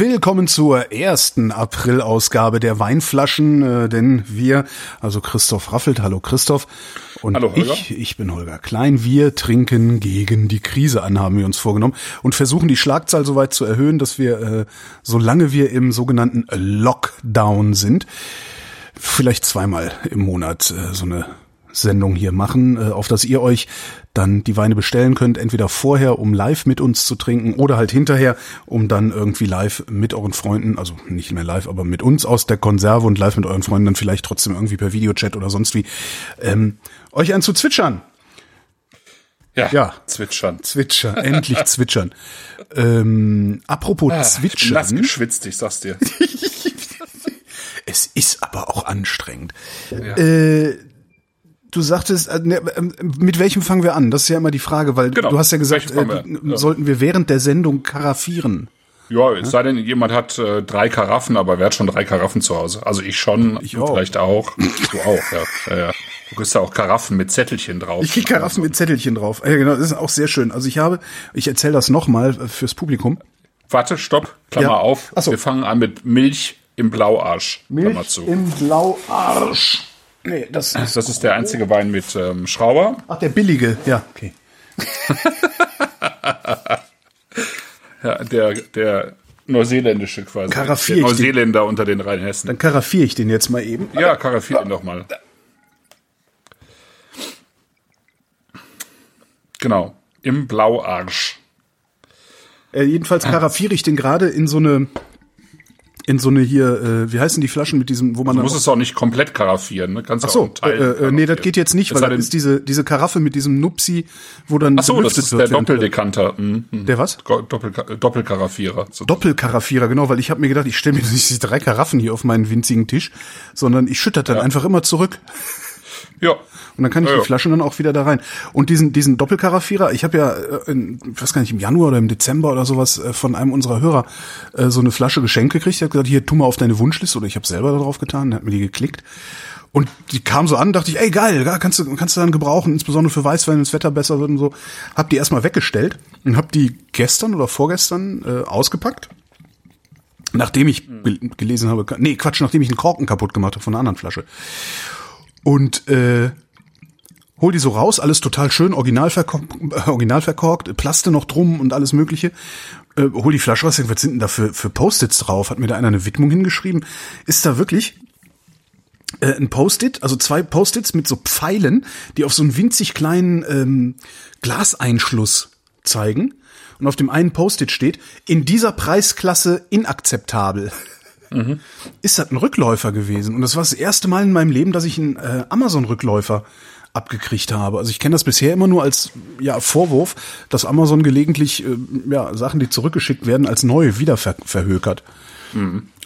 Willkommen zur ersten April-Ausgabe der Weinflaschen, äh, denn wir, also Christoph Raffelt, hallo Christoph, und Hallo, Holger. ich, ich bin Holger Klein, wir trinken gegen die Krise an, haben wir uns vorgenommen und versuchen die Schlagzahl so weit zu erhöhen, dass wir, äh, solange wir im sogenannten Lockdown sind, vielleicht zweimal im Monat äh, so eine Sendung hier machen, äh, auf dass ihr euch dann die Weine bestellen könnt, entweder vorher, um live mit uns zu trinken oder halt hinterher, um dann irgendwie live mit euren Freunden, also nicht mehr live, aber mit uns aus der Konserve und live mit euren Freunden dann vielleicht trotzdem irgendwie per Videochat oder sonst wie, ähm, euch an zu zwitschern. Ja, Ja. zwitschern. Zwitschern, endlich zwitschern. Ähm, apropos Ah, ich bin nass zwitschern, geschwitzt, ich sag's dir. es ist aber auch anstrengend. Äh, du sagtest, äh, ne, ähm, mit welchem fangen wir an? Das ist ja immer die Frage, weil Genau, du hast ja gesagt, äh, wir? Ja. sollten wir während der Sendung karaffieren. Ja, es sei denn, jemand hat äh, drei Karaffen, aber wer hat schon drei Karaffen zu Hause? Also ich schon, Ich auch. vielleicht auch. Du auch, ja. ja, ja. Du kriegst ja auch Karaffen mit Zettelchen drauf. Ich krieg Karaffen mit Zettelchen drauf. Ja, genau, das ist auch sehr schön. Also ich habe, ich erzähle das nochmal fürs Publikum. Warte, stopp, Klammer Ja. auf. Ach so. Wir fangen an mit Milch im Blauarsch. Klammer zu. im Blauarsch. Nee, das ist, Das ist der einzige Wein mit ähm, Schrauber. ach, der billige, ja, okay. Ja, der, der neuseeländische quasi. Karaffier der ich den. Neuseeländer unter den Rheinhessen. Dann karaffiere ich den jetzt mal eben. Ja, karaffier ihn doch mal. Genau. Im Blauarsch. Äh, jedenfalls karaffiere ich den gerade in so eine, in so eine hier, äh, wie heißen die Flaschen mit diesem, wo man Du musst es auch nicht komplett karaffieren, ne? Kannst Ach auch so, Teil äh, äh, nee, das geht jetzt nicht, weil das ist diese, diese Karaffe mit diesem Nupsi, wo dann Ach so, das ist der Doppeldekanter. Mhm. mhm. Der was? Doppel, Doppelkaraffierer. So. Doppelkaraffierer, genau, weil ich habe mir gedacht, ich stelle mir nicht diese drei Karaffen hier auf meinen winzigen Tisch, sondern ich schütte das dann einfach immer zurück. Ja. Und dann kann ich Ja, die. Flaschen dann auch wieder da rein. Und diesen, diesen Doppelkaraffierer, ich habe ja, äh, in, ich weiß gar nicht, im Januar oder im Dezember oder sowas äh, von einem unserer Hörer äh, so eine Flasche geschenkt gekriegt. Der hat gesagt, hier, tu mal auf deine Wunschliste. Oder ich habe selber da drauf getan, der hat mir die geklickt. Und die kam so an, dachte ich, ey geil, kannst du kannst du dann gebrauchen, insbesondere für Weißwein, wenn das Wetter besser wird und so. Hab die erstmal weggestellt und hab die gestern oder vorgestern äh, ausgepackt. Nachdem ich gel- gelesen habe, nee, Quatsch, nachdem ich einen Korken kaputt gemacht habe von einer anderen Flasche. Und äh, hol die so raus, alles total schön, original, verkorkt, äh, original verkorkt, Plaste noch drum und alles mögliche. Äh, hol die Flasche raus, was sind denn da für, für Post-its drauf? Hat mir da einer eine Widmung hingeschrieben? Ist da wirklich äh, ein Post-it, also zwei Post-its mit so Pfeilen, die auf so einen winzig kleinen ähm, Glaseinschluss zeigen. Und auf dem einen Post-it steht, in dieser Preisklasse inakzeptabel. Ist das ein Rückläufer gewesen? Und das war das erste Mal in meinem Leben, dass ich einen äh, Amazon-Rückläufer abgekriegt habe. Also ich kenne das bisher immer nur als ja, Vorwurf, dass Amazon gelegentlich äh, ja, Sachen, die zurückgeschickt werden, als neue wieder ver verhökert.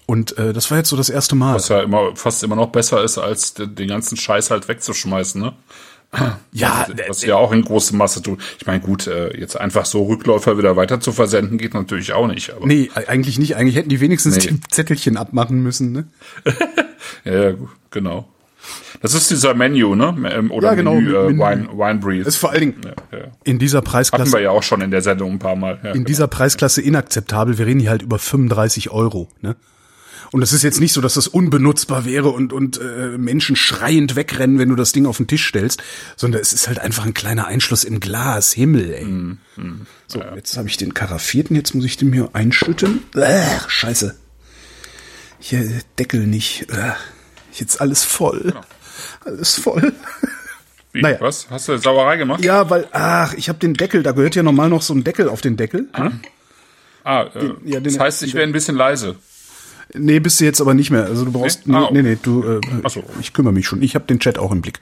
Und äh, das war jetzt so das erste Mal. Was ja immer, fast immer noch besser ist, als den, den ganzen Scheiß halt wegzuschmeißen, ne? Ja, Was sie ja auch in großer Masse tun. Ich meine, gut, äh, jetzt einfach so Rückläufer wieder weiter zu versenden, geht natürlich auch nicht. Aber Nee, eigentlich nicht. Eigentlich hätten die wenigstens Nee. die Zettelchen abmachen müssen. Ne? ja, genau. Das ist dieser Menu, ne? Ähm, Oder Ja, genau, Menü, äh, Menü. Wine, Wine Breeze. Das ist vor allen Dingen ja, ja. in dieser Hatten Preisklasse, wir ja auch schon in der Sendung ein paar Mal. Ja, in dieser Preisklasse inakzeptabel. Wir reden hier halt über 35 Euro. Ne? Und es ist jetzt nicht so, dass das unbenutzbar wäre und, und äh, Menschen schreiend wegrennen, wenn du das Ding auf den Tisch stellst, sondern es ist halt einfach ein kleiner Einschluss im Glas. Himmel, ey. Mm, so, jetzt habe ich den karaffierten, jetzt muss ich den mir einschütten. Ach, scheiße. Hier, Deckel nicht. Ach, jetzt alles voll. Alles voll. Wie, naja. Was? Hast du Sauerei gemacht? Ja, weil, ach, ich habe den Deckel, da gehört ja normal noch so ein Deckel auf den Deckel. Ne? Ah, äh, ja, den- das heißt, ich wäre ein bisschen leise. Nee, bist du jetzt aber nicht mehr. Also du brauchst. Nee? Nee, Ah, nee, nee, du. Äh, Ach so. Ich kümmere mich schon. Ich habe den Chat auch im Blick.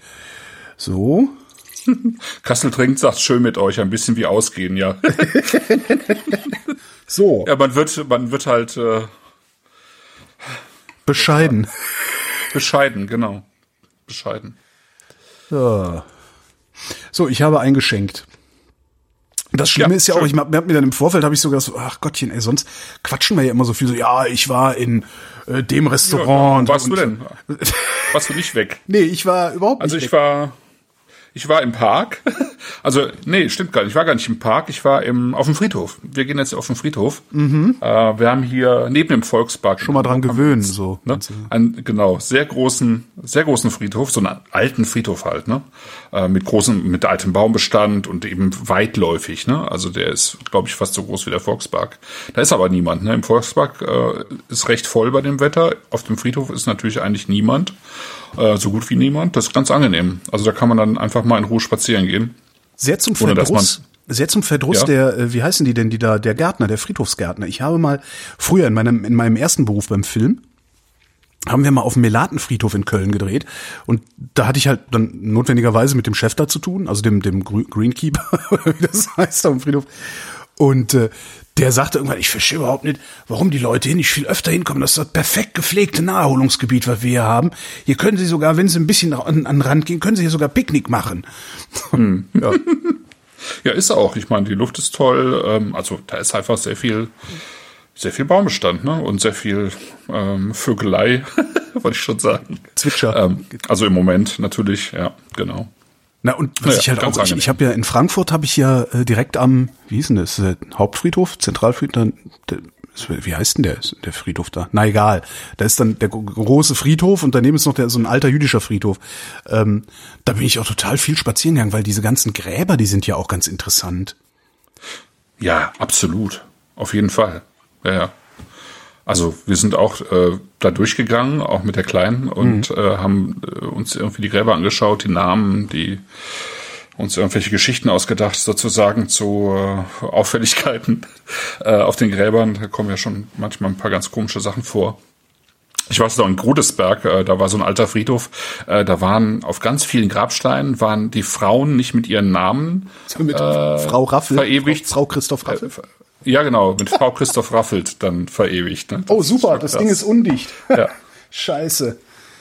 So. Kassel trinkt, sagt schön mit euch, ein bisschen wie ausgehen, ja. So. ja, man wird, man wird halt, äh, Bescheiden. Bescheiden, genau. Bescheiden. So. so, ich habe eingeschenkt. Das Schlimme Ja, ist ja auch, ich hab mir dann im Vorfeld habe ich sogar so, ach Gottchen, ey, sonst quatschen wir ja immer so viel so, ja, ich war in äh, dem Restaurant. warst und- du denn? Warst du nicht weg? Nee, ich war überhaupt Also nicht. ich war, ich war im Park. Also nee, stimmt gar nicht. Ich war gar nicht im Park. Ich war im auf dem Friedhof. Wir gehen jetzt auf den Friedhof. Äh, wir haben hier neben dem Volkspark Mhm. schon mal dran gewöhnen, so. Ne? Einen, genau, sehr großen, sehr großen Friedhof, so einen alten Friedhof halt, ne? Äh, mit großem, mit altem Baumbestand und eben weitläufig, ne? Also der ist, glaube ich, fast so groß wie der Volkspark. Da ist aber niemand, ne? Im Volkspark äh, ist recht voll bei dem Wetter. Auf dem Friedhof ist natürlich eigentlich niemand, äh, so gut wie niemand. Das ist ganz angenehm. Also da kann man dann einfach mal in Ruhe spazieren gehen. Sehr zum Ohne, Verdruss. Sehr zum Verdruss Ja. der, äh, wie heißen die denn, die da, der Gärtner, der Friedhofsgärtner. Ich habe mal früher in meinem, in meinem ersten Beruf beim Film, haben wir mal auf dem Melatenfriedhof in Köln gedreht und da hatte ich halt dann notwendigerweise mit dem Chef da zu tun, also dem dem Greenkeeper oder wie das heißt am Friedhof und äh, der sagte irgendwann, ich verstehe überhaupt nicht, warum die Leute hier nicht viel öfter hinkommen. Das ist das perfekt gepflegte Naherholungsgebiet, was wir hier haben. Hier können sie sogar, wenn sie ein bisschen an, an den Rand gehen, können sie hier sogar Picknick machen. ja. Ja, ist auch. Ich meine, die Luft ist toll. Ähm, also da ist einfach sehr viel, sehr viel Baumbestand, ne? Und sehr viel ähm, Vögelei, wollte ich schon sagen. Zwitscher. Ähm, also im Moment natürlich, ja, genau. Na und was Naja, ich halt auch, ich, ich habe ja in Frankfurt habe ich ja äh, direkt am, wie hieß denn das, äh, Hauptfriedhof, Zentralfriedhof, dann, der, wie heißt denn der, der Friedhof da? Na egal, da ist dann der gro- große Friedhof und daneben ist noch der so ein alter jüdischer Friedhof. Ähm, da bin ich auch total viel spazieren gegangen, weil diese ganzen Gräber, die sind ja auch ganz interessant. Ja, absolut. Auf jeden Fall. Ja, ja. Also wir sind auch äh, da durchgegangen, auch mit der Kleinen, und äh, haben äh, uns irgendwie die Gräber angeschaut, die Namen, die uns irgendwelche Geschichten ausgedacht, sozusagen zu äh, Auffälligkeiten äh, auf den Gräbern. Da kommen ja schon manchmal ein paar ganz komische Sachen vor. Ich weiß noch in Grudesberg, äh, da war so ein alter Friedhof, äh, da waren auf ganz vielen Grabsteinen waren die Frauen nicht mit ihren Namen Mit Frau Raffel, verewigt. Frau, Frau Christoph Raffel. Ja, genau, mit Frau Christoph Raffelt dann verewigt. Ne? oh super, das. Ding ist undicht. Ja. Scheiße.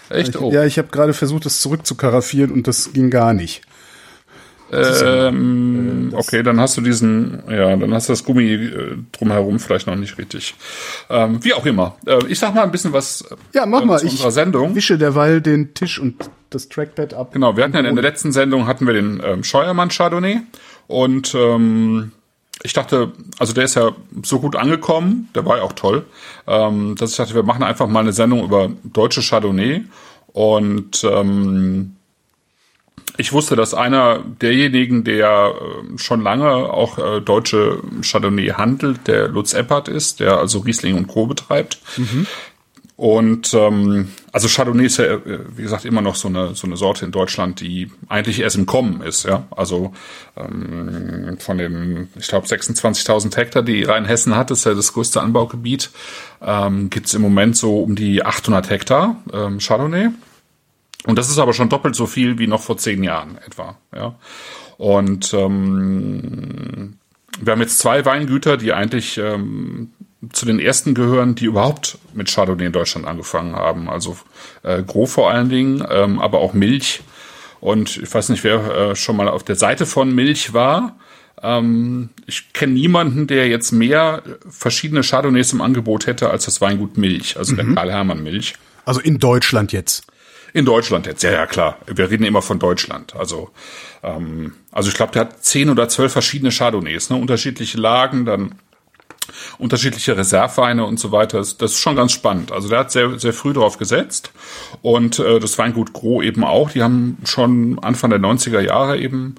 Echt? Oh. Ja, ich habe gerade versucht, das zurückzukaraffieren und das ging gar nicht. Ähm, okay, dann hast du diesen, ja, dann hast du das Gummi äh, drumherum vielleicht noch nicht richtig. Ähm, wie auch immer. Äh, ich sag mal ein bisschen was äh, Ja, mach mal. zu Ich unserer Sendung. wische derweil den Tisch und das Trackpad ab. Genau, wir hatten ja in der letzten Sendung hatten wir den ähm, Scheuermann Chardonnay und ähm, ich dachte, also der ist ja so gut angekommen, der war ja auch toll, ähm, dass ich dachte, wir machen einfach mal eine Sendung über deutsche Chardonnay und ähm, ich wusste, dass einer derjenigen, der äh, schon lange auch äh, deutsche Chardonnay handelt, der Lutz Eppert ist, der also Riesling und Co. betreibt. Und ähm, also Chardonnay ist ja, äh, wie gesagt, immer noch so eine so eine Sorte in Deutschland, die eigentlich erst im Kommen ist. Ja, also ähm, von den, ich glaube, 26.000 Hektar, die Rheinhessen hat, ist ja das größte Anbaugebiet. Ähm, Gibt im Moment so um die 800 Hektar ähm, Chardonnay. Und das ist aber schon doppelt so viel wie noch vor zehn Jahren etwa. Ja. Und ähm, wir haben jetzt zwei Weingüter, die eigentlich ähm, zu den ersten gehören, die überhaupt mit Chardonnay in Deutschland angefangen haben. Also äh, Gros vor allen Dingen, ähm, aber auch Milch. Und ich weiß nicht, wer äh, schon mal auf der Seite von Milch war. Ähm, ich kenne niemanden, der jetzt mehr verschiedene Chardonnays im Angebot hätte als das Weingut Milch, also der Karl Hermann Milch. Also in Deutschland jetzt. In Deutschland jetzt, ja, ja, klar. Wir reden immer von Deutschland. Also, ähm, also ich glaube, der hat zehn oder zwölf verschiedene Chardonnays, ne? unterschiedliche Lagen, dann unterschiedliche Reserveweine und so weiter. Das, das ist schon ganz spannend. Also der hat sehr, sehr früh drauf gesetzt. Und äh, das Weingut Gros eben auch. Die haben schon Anfang der 90er Jahre eben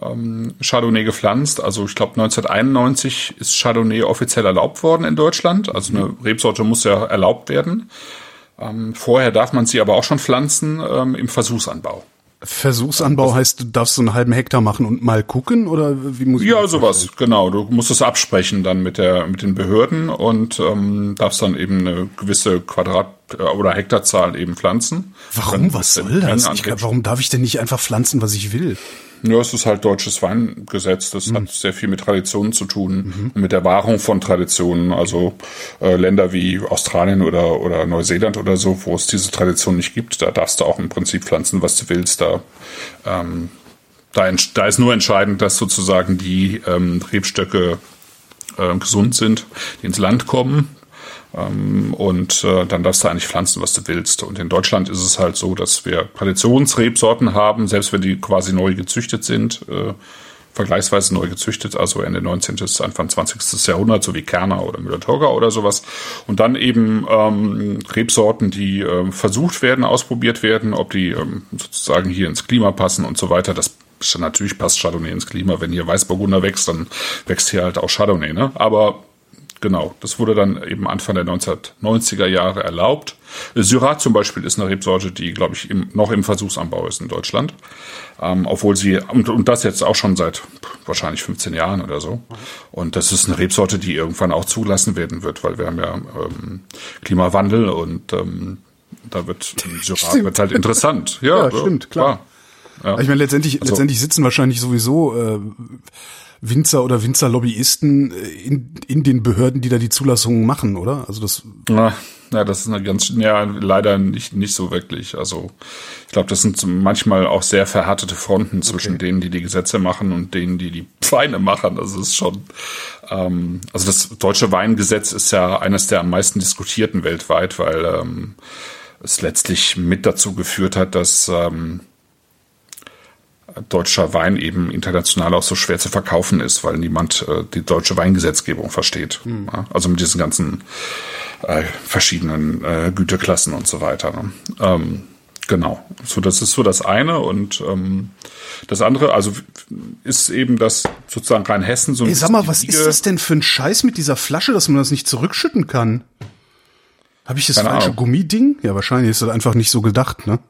ähm, Chardonnay gepflanzt. Also ich glaube 1991 ist Chardonnay offiziell erlaubt worden in Deutschland. Also eine Rebsorte muss ja erlaubt werden. Ähm, vorher darf man sie aber auch schon pflanzen ähm, im Versuchsanbau. Versuchsanbau heißt, du darfst so einen halben Hektar machen und mal gucken oder wie muss ich Ja, das sowas, genau. Du musst es absprechen dann mit der mit den Behörden und ähm, darfst dann eben eine gewisse Quadrat- äh, oder Hektarzahl eben pflanzen. Warum? Was soll das? Ich, warum darf ich denn nicht einfach pflanzen, was ich will? Ja, es ist halt deutsches Weingesetz. Das Mhm. hat sehr viel mit Traditionen zu tun und mit der Wahrung von Traditionen. Also äh, Länder wie Australien oder, oder Neuseeland oder so, wo es diese Tradition nicht gibt, da darfst du auch im Prinzip pflanzen, was du willst. Da, ähm, da, da ist nur entscheidend, dass sozusagen die ähm, Rebstöcke äh, gesund sind, die ins Land kommen. Ähm, und äh, dann darfst du eigentlich pflanzen, was du willst. Und in Deutschland ist es halt so, dass wir Traditionsrebsorten haben, selbst wenn die quasi neu gezüchtet sind, äh, vergleichsweise neu gezüchtet, also Ende 19. bis Anfang 20. Jahrhundert, so wie Kerner oder Müller-Thurgau oder sowas. Und dann eben ähm, Rebsorten, die ähm, versucht werden, ausprobiert werden, ob die ähm, sozusagen hier ins Klima passen und so weiter. Das natürlich passt Chardonnay ins Klima. Wenn hier Weißburgunder wächst, dann wächst hier halt auch Chardonnay. Ne? Aber Genau, das wurde dann eben Anfang der 1990er Jahre erlaubt. Syrah zum Beispiel ist eine Rebsorte, die, glaube ich, im, noch im Versuchsanbau ist in Deutschland. Ähm, obwohl sie, und, und das jetzt auch schon seit wahrscheinlich 15 Jahren oder so. Und das ist eine Rebsorte, die irgendwann auch zugelassen werden wird, weil wir haben ja ähm, Klimawandel und ähm, da wird Syrah wird halt interessant. Ja, stimmt, klar. Ja. Ich meine, letztendlich, Also- letztendlich sitzen wahrscheinlich sowieso äh, Winzer oder Winzerlobbyisten äh, in, in den Behörden, die da die Zulassungen machen, oder? Also das Na, ja, das ist eine ganz, ja, leider nicht, nicht so wirklich. Also, ich glaube, das sind manchmal auch sehr verhärtete Fronten zwischen denen, die die Gesetze machen und denen, die die Weine machen. Das ist schon, ähm, also das deutsche Weingesetz ist ja eines der am meisten diskutierten weltweit, weil ähm, es letztlich mit dazu geführt hat, dass ähm, deutscher Wein eben international auch so schwer zu verkaufen ist, weil niemand äh, die deutsche Weingesetzgebung versteht. Ja, also mit diesen ganzen äh, verschiedenen äh, Güteklassen und so weiter. Ne? Ähm, genau. So, das ist so das eine und ähm, das andere, also ist eben das sozusagen Rheinhessen so ein Ey, sag mal, was ist das denn für ein Scheiß mit dieser Flasche, dass man das nicht zurückschütten kann? Habe ich das Keine falsche Ahnung. Gummiding? Ja, wahrscheinlich ist das einfach nicht so gedacht, ne?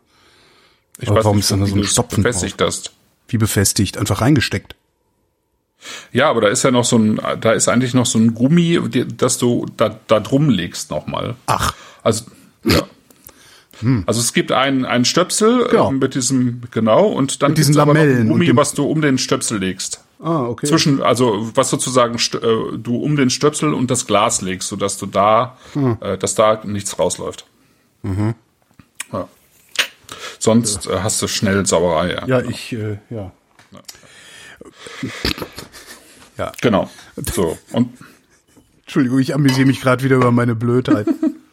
Ich Aber weiß warum nicht, ist dann so ein Stopfen befestigt hast. Wie befestigt, einfach reingesteckt. Ja, aber da ist ja noch so ein, da ist eigentlich noch so ein Gummi, das du da, da drum legst nochmal. Ach, Also, ja. Also es gibt einen, einen Stöpsel Genau. äh, mit diesem, genau, und dann Mit diesen Lamellen Gummi, was du um den Stöpsel legst. ah, okay. Zwischen, also was sozusagen äh, du um den Stöpsel und das Glas legst, sodass du da, Hm. äh, dass da nichts rausläuft. Mhm. Ja. Sonst äh, hast du schnell Sauerei. Ja. ja, ich, äh, ja. Ja, Genau. So. Und Entschuldigung, ich amüsiere mich gerade wieder über meine Blödheit.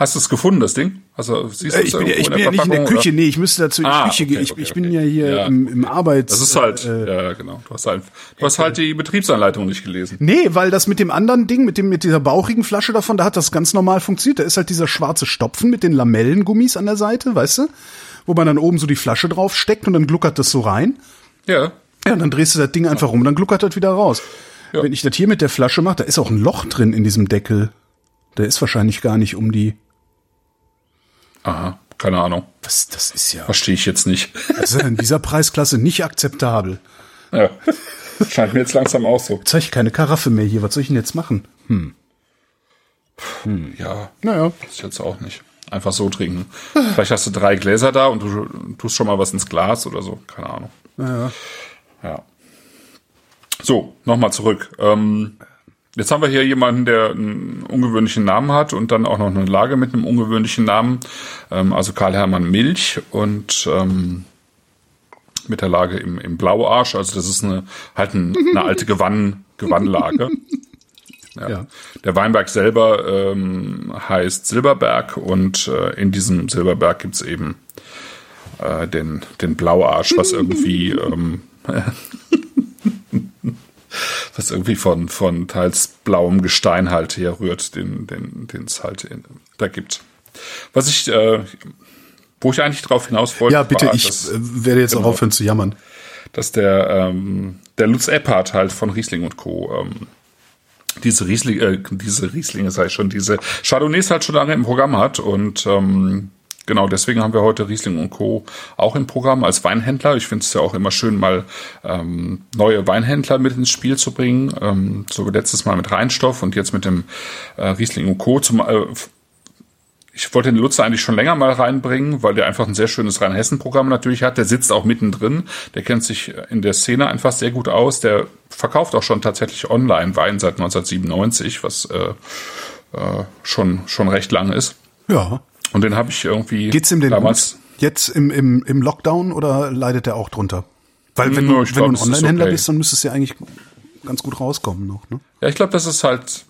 hast du es gefunden, das Ding? Also siehst du Äh, ich bin, ja, ich bin ja nicht in der Küche, oder? nee, ich müsste dazu in die Ah, Küche okay, gehen. Ich, okay, ich bin okay. ja hier Ja. im, im Arbeits... Das ist halt, Äh, ja, genau. Du hast halt, du hast halt die Betriebsanleitung nicht gelesen. Nee, weil das mit dem anderen Ding, mit dem mit dieser bauchigen Flasche davon, da hat das ganz normal funktioniert. Da ist halt dieser schwarze Stopfen mit den Lamellengummis an der Seite, weißt du? Wo man dann oben so die Flasche drauf steckt und dann gluckert das so rein. Ja. Ja, und dann drehst du das Ding einfach rum und dann gluckert das wieder raus. Ja. Wenn ich das hier mit der Flasche mache, da ist auch ein Loch drin in diesem Deckel. Der ist wahrscheinlich gar nicht um die. Aha, keine Ahnung. Was, das ist ja. Verstehe ich jetzt nicht. Das ist ja in dieser Preisklasse nicht akzeptabel. ja. Scheint mir jetzt langsam auch so. Jetzt habe ich keine Karaffe mehr hier. Was soll ich denn jetzt machen? Ja, Naja. das ist jetzt auch nicht. Einfach so trinken. Vielleicht hast du drei Gläser da und du tust schon mal was ins Glas oder so. Keine Ahnung. Naja. Ja. So, nochmal zurück. Ähm, jetzt haben wir hier jemanden, der einen ungewöhnlichen Namen hat und dann auch noch eine Lage mit einem ungewöhnlichen Namen. Ähm, also Karl-Hermann Milch und ähm, mit der Lage im, im Blauarsch. Also das ist eine halt ein, eine alte Gewann, Gewannlage. Ja. Ja. Der Weinberg selber ähm, heißt Silberberg und äh, in diesem Silberberg gibt's eben äh, den, den Blauarsch, was irgendwie ähm, was irgendwie von, von teils blauem Gestein halt herrührt, den den den es halt in, da gibt. Was ich, äh, wo ich eigentlich drauf hinaus wollte, Ja, bitte, war, ich dass, äh, werde jetzt auch genau. aufhören zu jammern. dass der ähm, der Lutz Epphardt halt von Riesling und Co. Ähm, diese Riesling, äh, diese Rieslinge sei schon, diese Chardonnays halt schon lange im Programm hat und ähm, genau deswegen haben wir heute Riesling und Co. auch im Programm als Weinhändler. Ich finde es ja auch immer schön, mal ähm, neue Weinhändler mit ins Spiel zu bringen. Ähm, so letztes Mal mit Rheinstoff und jetzt mit dem äh, Riesling und Co. Zum, äh, ich wollte den Lutzer eigentlich schon länger mal reinbringen, weil der einfach ein sehr schönes Rheinhessen-Programm natürlich hat. Der sitzt auch mittendrin. Der kennt sich in der Szene einfach sehr gut aus. Der verkauft auch schon tatsächlich online Wein seit 1997, was äh, äh, schon, schon recht lang ist. Ja. Und den habe ich irgendwie Geht's ihm denn damals. gut? Jetzt im, im, im Lockdown oder leidet er auch drunter? Weil wenn, Nö, du, ich wenn glaub, du ein Online-Händler okay. bist, dann müsstest du ja eigentlich ganz gut rauskommen noch, ne? Ja, ich glaube, das ist halt.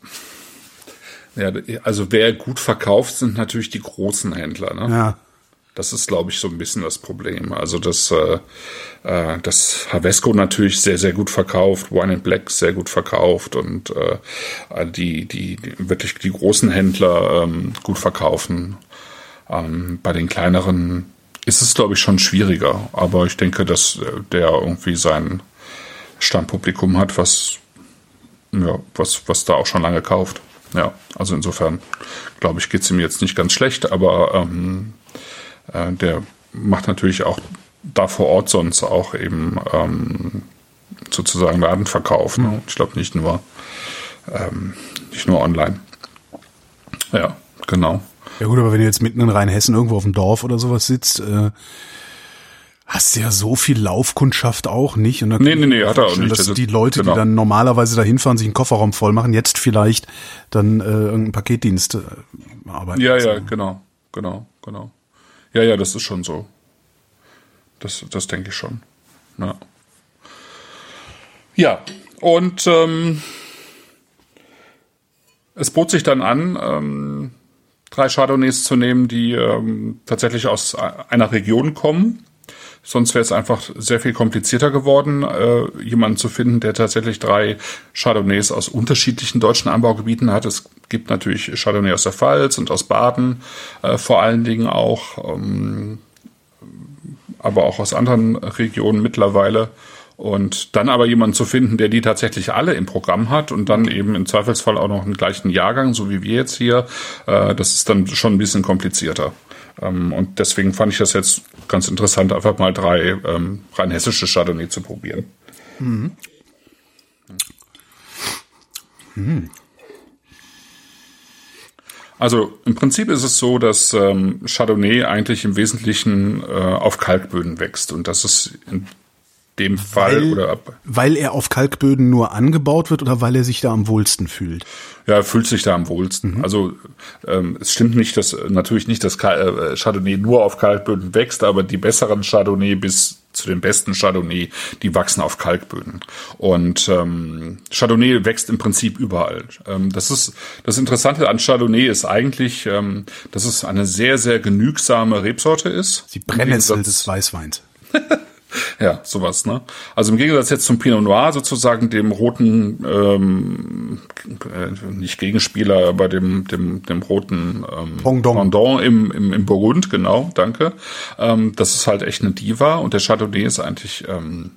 Ja, also wer gut verkauft, sind natürlich die großen Händler. Ne? Ja. Das ist, glaube ich, so ein bisschen das Problem. Also dass äh, äh, das Havesco natürlich sehr, sehr gut verkauft, Wine and Black sehr gut verkauft und äh, die, die, die wirklich die großen Händler ähm, gut verkaufen. Ähm, bei den kleineren ist es, glaube ich, schon schwieriger. Aber ich denke, dass äh, der irgendwie sein Stammpublikum hat, was ja, was, was da auch schon lange kauft. Ja, also insofern, glaube ich, geht's ihm jetzt nicht ganz schlecht, aber ähm, äh, der macht natürlich auch da vor Ort sonst auch eben ähm, sozusagen Ladenverkauf. Ne? Ich glaube nicht nur ähm, nicht nur online. Ja, genau. Ja gut, aber wenn du jetzt mitten in Rheinhessen irgendwo auf dem Dorf oder sowas sitzt, äh, hast du ja so viel Laufkundschaft auch nicht. Und dann Nee, nee, nee, hat er auch nicht. Dass Also, die Leute, genau. die dann normalerweise dahin fahren, sich einen Kofferraum voll machen, jetzt vielleicht dann äh, irgendeinen Paketdienst äh, arbeiten. Ja, ja, genau, genau, genau. Ja, ja, das ist schon so. Das, das denke ich schon. Ja, ja und ähm, es bot sich dann an, ähm, drei Chardonnays zu nehmen, die ähm, tatsächlich aus einer Region kommen. Sonst wäre es einfach sehr viel komplizierter geworden, äh, jemanden zu finden, der tatsächlich drei Chardonnays aus unterschiedlichen deutschen Anbaugebieten hat. Es gibt natürlich Chardonnay aus der Pfalz und aus Baden, äh, vor allen Dingen auch, ähm, aber auch aus anderen Regionen mittlerweile. Und dann aber jemanden zu finden, der die tatsächlich alle im Programm hat und dann eben im Zweifelsfall auch noch einen gleichen Jahrgang, so wie wir jetzt hier, äh, das ist dann schon ein bisschen komplizierter. Ähm, und deswegen fand ich das jetzt ganz interessant, einfach mal drei ähm, rein hessische Chardonnay zu probieren. Also im Prinzip ist es so, dass ähm, Chardonnay eigentlich im Wesentlichen äh, auf Kalkböden wächst und das ist in dem Fall Weil, oder ab, weil er auf Kalkböden nur angebaut wird oder weil er sich da am wohlsten fühlt? Ja, er fühlt sich da am wohlsten. Also ähm, es stimmt nicht, dass natürlich nicht, dass Kal- äh, Chardonnay nur auf Kalkböden wächst, aber die besseren Chardonnay bis zu den besten Chardonnay, die wachsen auf Kalkböden. Und ähm, Chardonnay wächst im Prinzip überall. Ähm, das ist das Interessante an Chardonnay ist eigentlich, ähm, dass es eine sehr sehr genügsame Rebsorte ist. Die Brennnessel des Weißweins. ja, sowas, ne? Also im Gegensatz jetzt zum Pinot Noir sozusagen dem roten, ähm, äh, nicht Gegenspieler, aber dem, dem, dem roten ähm, Pendant. im, im, im Burgund, genau, danke. Ähm, das ist halt echt eine Diva und der Chardonnay ist eigentlich ähm,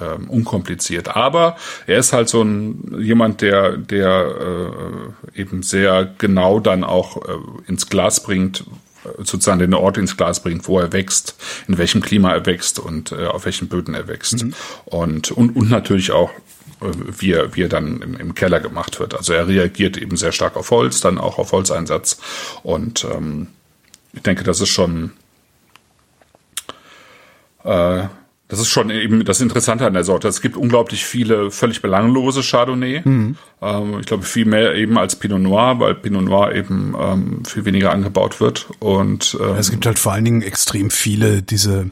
ähm, unkompliziert. Aber er ist halt so ein jemand, der, der äh, eben sehr genau dann auch äh, ins Glas bringt, sozusagen den Ort ins Glas bringt, wo er wächst, in welchem Klima er wächst und äh, auf welchen Böden er wächst. Und, und, und natürlich auch, äh, wie er, wie er dann im, im Keller gemacht wird. Also er reagiert eben sehr stark auf Holz, dann auch auf Holzeinsatz. Und ähm, ich denke, das ist schon äh, das ist schon eben das Interessante an der Sorte. Es gibt unglaublich viele völlig belanglose Chardonnay. Ähm, ich glaube viel mehr eben als Pinot Noir, weil Pinot Noir eben ähm, viel weniger angebaut wird. Und ähm, Es gibt halt vor allen Dingen extrem viele diese,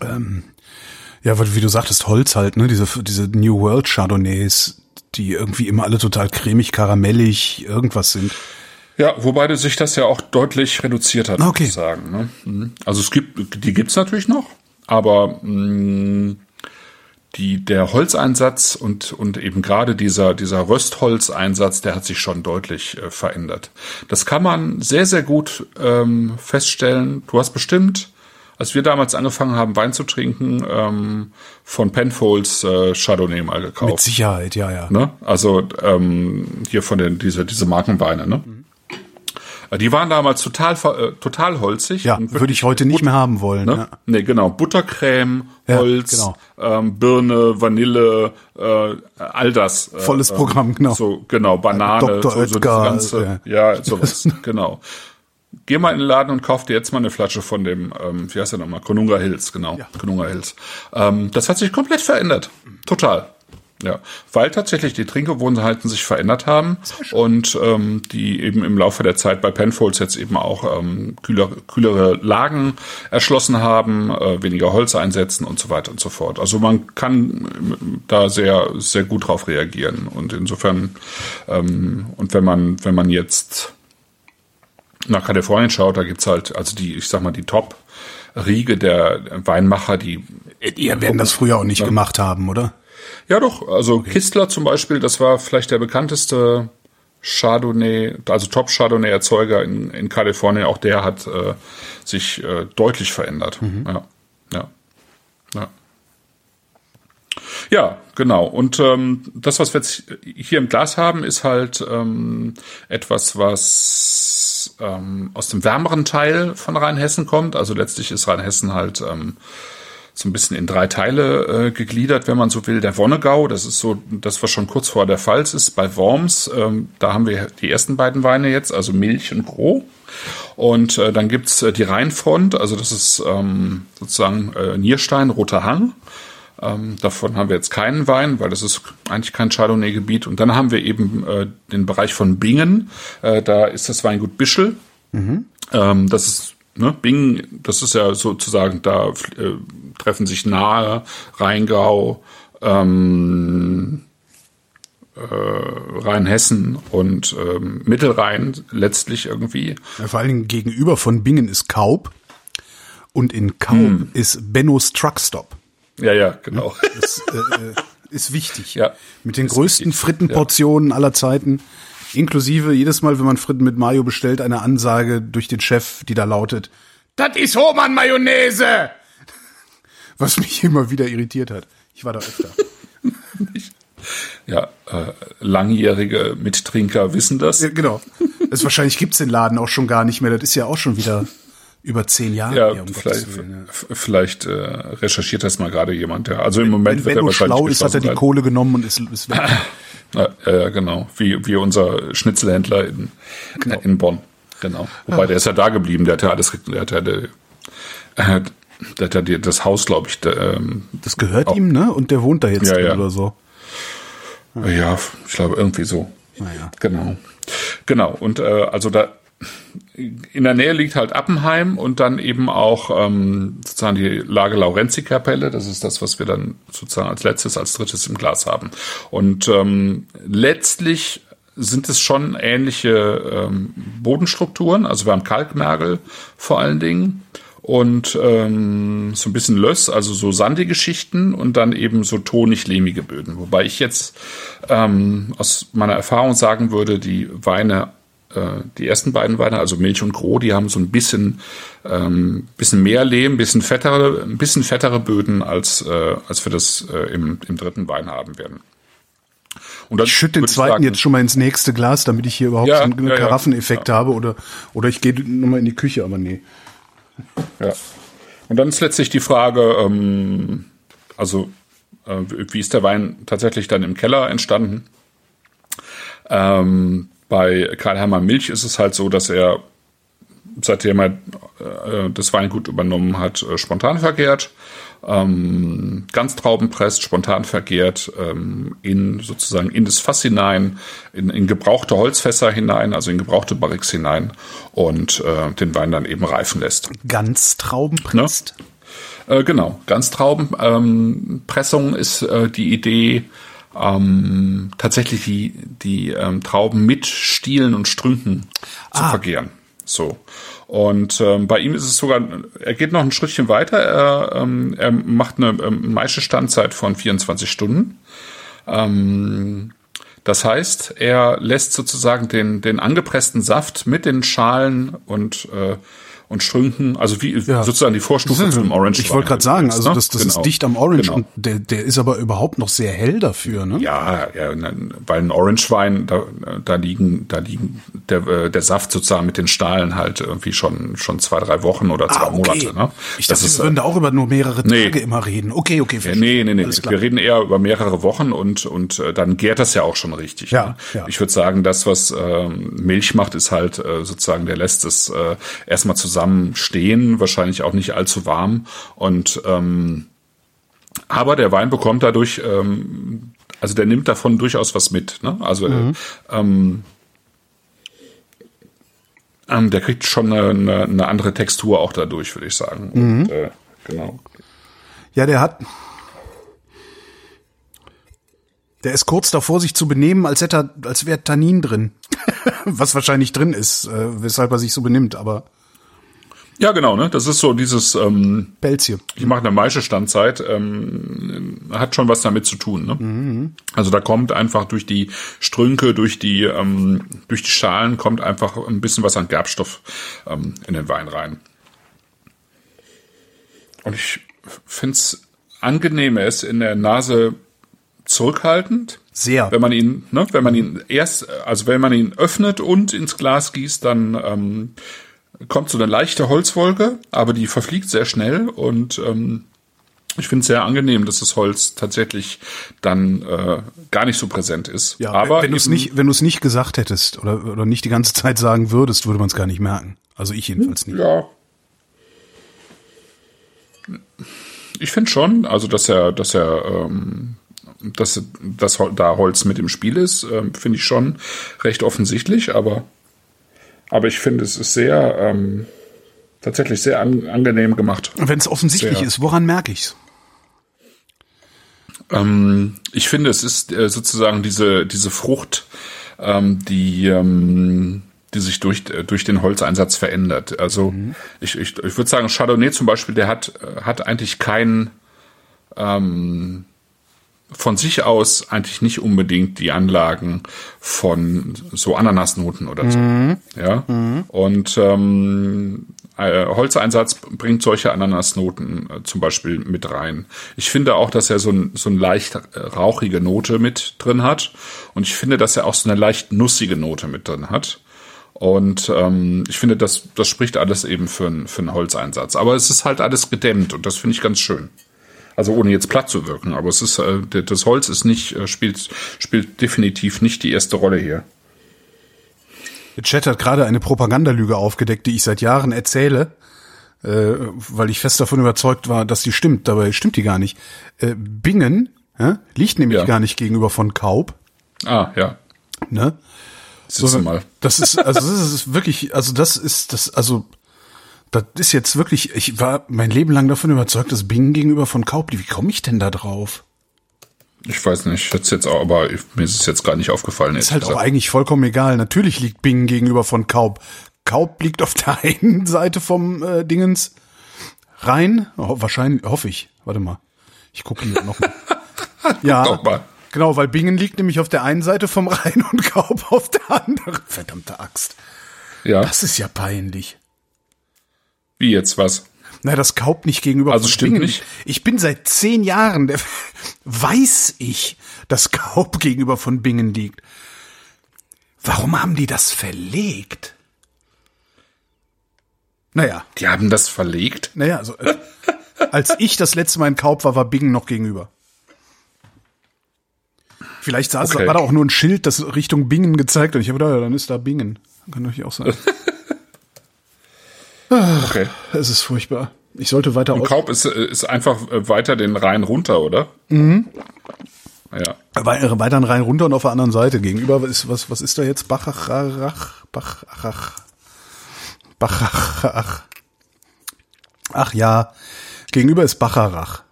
ähm, ja, wie du sagtest, Holz halt, ne, diese, diese New World Chardonnays, die irgendwie immer alle total cremig, karamellig, irgendwas sind. Ja, wobei sich das ja auch deutlich reduziert hat, Okay. würde ich sagen. Ne? Mhm. Also es gibt, die gibt's natürlich noch, aber mh, die, der Holzeinsatz und, und eben gerade dieser, dieser Röstholzeinsatz, der hat sich schon deutlich äh, verändert. Das kann man sehr, sehr gut ähm, feststellen. Du hast bestimmt, als wir damals angefangen haben, Wein zu trinken, ähm, von Penfolds äh, Chardonnay mal gekauft. Mit Sicherheit, ja, ja. Ne? Also ähm, hier von den diese diese Markenweine. Ne? Äh, Die waren damals total äh, total holzig. Ja, würde ich heute nicht mehr haben wollen. Ne? Ja. Nee, genau. Buttercreme, Ja, Holz, genau. ähm, Birne, Vanille, äh, all das. Äh, Volles ähm, Programm, genau. So, genau, Banane, Dr. so, so Oetker, diese ganze, ja, sowas, genau. geh mal in den Laden und kauf dir jetzt mal eine Flasche von dem, ähm, wie heißt der nochmal? Konunga Hills, genau. Ja. Konunga Hills. Ähm, das hat sich komplett verändert. Total. Ja, weil tatsächlich die Trinkgewohnheiten sich verändert haben und ähm, die eben im Laufe der Zeit bei Penfolds jetzt eben auch ähm, kühler, kühlere Lagen erschlossen haben, äh, weniger Holz einsetzen und so weiter und so fort. Also man kann da sehr sehr gut drauf reagieren und insofern ähm, und wenn man wenn man jetzt nach Kalifornien schaut, da gibt's halt also die ich sag mal die Top Riege der Weinmacher, die die werden das früher auch nicht gemacht haben, oder? Ja, doch. Also okay. Kistler zum Beispiel, das war vielleicht der bekannteste Chardonnay, also Top Chardonnay Erzeuger in, in Kalifornien. Auch der hat äh, sich äh, deutlich verändert. Mhm. Ja, ja, ja. Ja, genau. Und ähm, das, was wir jetzt hier im Glas haben, ist halt ähm, etwas, was ähm, aus dem wärmeren Teil von Rheinhessen kommt. Also letztlich ist Rheinhessen halt ähm, so ein bisschen in drei Teile äh, gegliedert, wenn man so will. Der Wonnegau, das ist so das, was schon kurz vor der Pfalz ist. Bei Worms, ähm, da haben wir die ersten beiden Weine jetzt, also Milch und Gros. Und äh, dann gibt's äh, die Rheinfront, also das ist ähm, sozusagen äh, Nierstein, Roter Hang. Ähm, davon haben wir jetzt keinen Wein, weil das ist eigentlich kein Chardonnay-Gebiet. Und dann haben wir eben äh, den Bereich von Bingen. Äh, da ist das Weingut Bischel. Mhm. Ähm, das ist ne, Bingen, das ist ja sozusagen, da äh, treffen sich nahe Rheingau, ähm, äh, Rheinhessen und ähm, Mittelrhein letztlich irgendwie. Ja, vor allen Dingen gegenüber von Bingen ist Kaub und in Kaub hm. ist Bennos Truckstop. Ja, ja, genau. Das äh, äh, ist wichtig. Ja. Mit den größten wichtig. Frittenportionen ja. aller Zeiten. Inklusive jedes Mal, wenn man Fritten mit Mayo bestellt, eine Ansage durch den Chef, die da lautet, das ist Hohmann-Mayonnaise! Was mich immer wieder irritiert hat. Ich war da öfter. ja, äh, langjährige Mittrinker wissen das. Ja, genau. Das wahrscheinlich gibt's den Laden auch schon gar nicht mehr. Das ist ja auch schon wieder über zehn Jahre. Ja, her, um vielleicht, Willen, ja. vielleicht äh, recherchiert das mal gerade jemand. Ja. Also im Moment wenn, wird er wahrscheinlich schlau ist, hat er die Kohle genommen und ist, ist weg. Ja, ja, genau. Wie, wie unser Schnitzelhändler in, genau. in Bonn. Genau. Wobei, der ist ja da geblieben. Der hat ja alles, der hat ja, der, äh, der hat ja das Haus, glaube ich. Der, ähm, das gehört auch, ihm, ne? Und der wohnt da jetzt ja, ja. oder so. Ja, ja ich glaube irgendwie so. Naja. Genau. Genau. Und äh, also da in der Nähe liegt halt Appenheim und dann eben auch ähm, sozusagen die Lage Laurenzi-Kapelle. Das ist das, was wir dann sozusagen als letztes, als drittes im Glas haben. Und ähm, letztlich sind es schon ähnliche ähm, Bodenstrukturen. Also wir haben Kalkmergel vor allen Dingen und ähm, so ein bisschen Löss, also so sandige Schichten und dann eben so tonig-lehmige Böden. Wobei ich jetzt ähm, aus meiner Erfahrung sagen würde, die Weine äh, die ersten beiden Weine, also Milch und Gros, die haben so ein bisschen, ähm, bisschen mehr Lehm, bisschen fettere, ein bisschen fettere Böden, als, äh, als wir das äh, im, im dritten Wein haben werden. Und ich schütte den zweiten sagen, jetzt schon mal ins nächste Glas, damit ich hier überhaupt ja, so einen ja, Karaffeneffekt ja. habe oder, oder ich gehe nochmal in die Küche, aber nee. Ja. Und dann ist letztlich die Frage, ähm, also äh, wie ist der Wein tatsächlich dann im Keller entstanden? Ähm, bei Karl Hermann Milch ist es halt so, dass er seitdem er äh, das Weingut übernommen hat, äh, spontan vergärt, ähm, ganz traubenpresst, spontan vergärt, ähm, in sozusagen in das Fass hinein, in, in gebrauchte Holzfässer hinein, also in gebrauchte Barrix hinein und äh, den Wein dann eben reifen lässt. Ganz traubenpresst? Ne? Äh, genau, ganz Traubenpressung ähm, ist äh, die Idee, ähm, tatsächlich die, die ähm, Trauben mit Stielen und Strünken zu ah. vergehren. So. Und ähm, bei ihm ist es sogar, er geht noch ein Schrittchen weiter. Er, ähm, er macht eine ähm, Maischestandzeit von 24 Stunden. Ähm, das heißt, er lässt sozusagen den, den angepressten Saft mit den Schalen und, äh, und Strünken, also wie Ja. sozusagen die Vorstufe zum Orange. Ich wollte gerade sagen, also ne? das, das Genau. ist dicht am Orange Genau. und der, der ist aber überhaupt noch sehr hell dafür, ne? Ja, ja, weil ein Orangewein, da, da liegen, da liegen der, äh, der Saft sozusagen mit den Stahlen halt irgendwie schon schon zwei, drei Wochen oder zwei Monate. Ne? Ich das dachte, ist wir würden da auch über nur mehrere Nee. Tage immer reden. Okay, okay. Ja, nee, nee, nee. Alles klar. Wir reden eher über mehrere Wochen und und äh, dann gärt das ja auch schon richtig. Ja, ne? ja. Ich würde sagen, das, was ähm, Milch macht, ist halt äh, sozusagen, der lässt es äh, erstmal zusammen stehen, wahrscheinlich auch nicht allzu warm. Und ähm, aber der Wein bekommt dadurch, ähm, also der nimmt davon durchaus was mit. Ne? Also Mhm. äh, ähm, ähm, der kriegt schon eine, eine, eine andere Textur auch dadurch, würde ich sagen. Mhm. Und, äh, genau. Ja, der hat. Der ist kurz davor, sich zu benehmen, als hätte er, als wäre Tannin drin. Was wahrscheinlich drin ist, äh, weshalb er sich so benimmt, aber Ja, genau, ne? Das ist so dieses, ähm, Pelzchen. ich mache eine Maischestandzeit, ähm, hat schon was damit zu tun, ne? Also da kommt einfach durch die Strünke, durch die, ähm, durch die Schalen kommt einfach ein bisschen was an Gerbstoff ähm, in den Wein rein. Und ich find's angenehm, er ist in der Nase zurückhaltend. Sehr. Wenn man ihn, ne, wenn man ihn erst, also wenn man ihn öffnet und ins Glas gießt, dann ähm, kommt so eine leichte Holzwolke, aber die verfliegt sehr schnell und ähm, ich finde es sehr angenehm, dass das Holz tatsächlich dann äh, gar nicht so präsent ist. Ja, aber wenn du es nicht, wenn du es nicht gesagt hättest oder, oder nicht die ganze Zeit sagen würdest, würde man es gar nicht merken. Also ich jedenfalls nicht. Ja. Ich finde schon, also dass er, dass er, ähm, dass, dass da Holz mit im Spiel ist, ähm, finde ich schon recht offensichtlich, aber, aber ich finde, es ist sehr, ähm, tatsächlich sehr an, angenehm gemacht. Wenn es offensichtlich Sehr. ist, woran merke ich's? Ähm, ich finde, es ist äh, sozusagen diese, diese Frucht, ähm, die, ähm, die sich durch, äh, durch den Holzeinsatz verändert. Also ich, ich, ich würde sagen, Chardonnay zum Beispiel, der hat, hat eigentlich keinen ähm, von sich aus eigentlich nicht unbedingt die Anlagen von so Ananasnoten oder so. Ja. Und ähm, äh, Holzeinsatz bringt solche Ananasnoten äh, zum Beispiel mit rein. Ich finde auch, dass er so, ein, so eine leicht äh, rauchige Note mit drin hat. Und ich finde, dass er auch so eine leicht nussige Note mit drin hat. Und ähm, ich finde, das, das spricht alles eben für, einen- für einen Holzeinsatz. Aber es ist halt alles gedämmt und das finde ich ganz schön. Also ohne jetzt platt zu wirken, aber es ist äh, das Holz ist nicht äh, spielt spielt definitiv nicht die erste Rolle hier. Der Chat hat gerade eine Propagandalüge aufgedeckt, die ich seit Jahren erzähle, äh, weil ich fest davon überzeugt war, dass die stimmt. Dabei stimmt die gar nicht. Äh, Bingen äh, liegt nämlich Ja. gar nicht gegenüber von Kaub. Ah ja, Ne? sitzen mal. Das ist, also das ist wirklich, also das ist das, also das ist jetzt wirklich, ich war mein Leben lang davon überzeugt, dass Bingen gegenüber von Kaub liegt. Wie komme ich denn da drauf? Ich weiß nicht, ich hätte jetzt auch, aber ich, mir ist es jetzt gar nicht aufgefallen. Ist halt auch eigentlich vollkommen egal. Natürlich liegt Bingen gegenüber von Kaub. Kaub liegt auf der einen Seite vom äh, Dingens Rhein. Ho wahrscheinlich, hoffe ich. Warte mal. Ich gucke hier noch mal. ja, mal. genau, weil Bingen liegt nämlich auf der einen Seite vom Rhein und Kaub auf der anderen. Verdammte Axt. Ja, Das ist ja peinlich. Wie jetzt was? Na, das Kaub nicht gegenüber Also stimmt Bingen. nicht? Ich bin seit zehn Jahren, der, weiß ich, dass Kaub gegenüber von Bingen liegt. Warum haben die das verlegt? Naja, Die haben das verlegt. naja, also, äh, als ich das letzte Mal in Kaub war, war Bingen noch gegenüber. Vielleicht saß, Okay. war da auch nur ein Schild, das Richtung Bingen gezeigt hat. Ich habe gedacht, ja, dann ist da Bingen. Kann doch auch sein. Okay. Es ist furchtbar. Ich sollte weiter aus Kaub ist, äh, ist einfach äh, weiter den Rhein runter, oder? Mhm. Ja. Wei- weiter einen Rhein runter und auf der anderen Seite. Gegenüber ist, was, was ist da jetzt? Bacharach, Bachach, Bachach. Ach ja. Gegenüber ist Bacharach.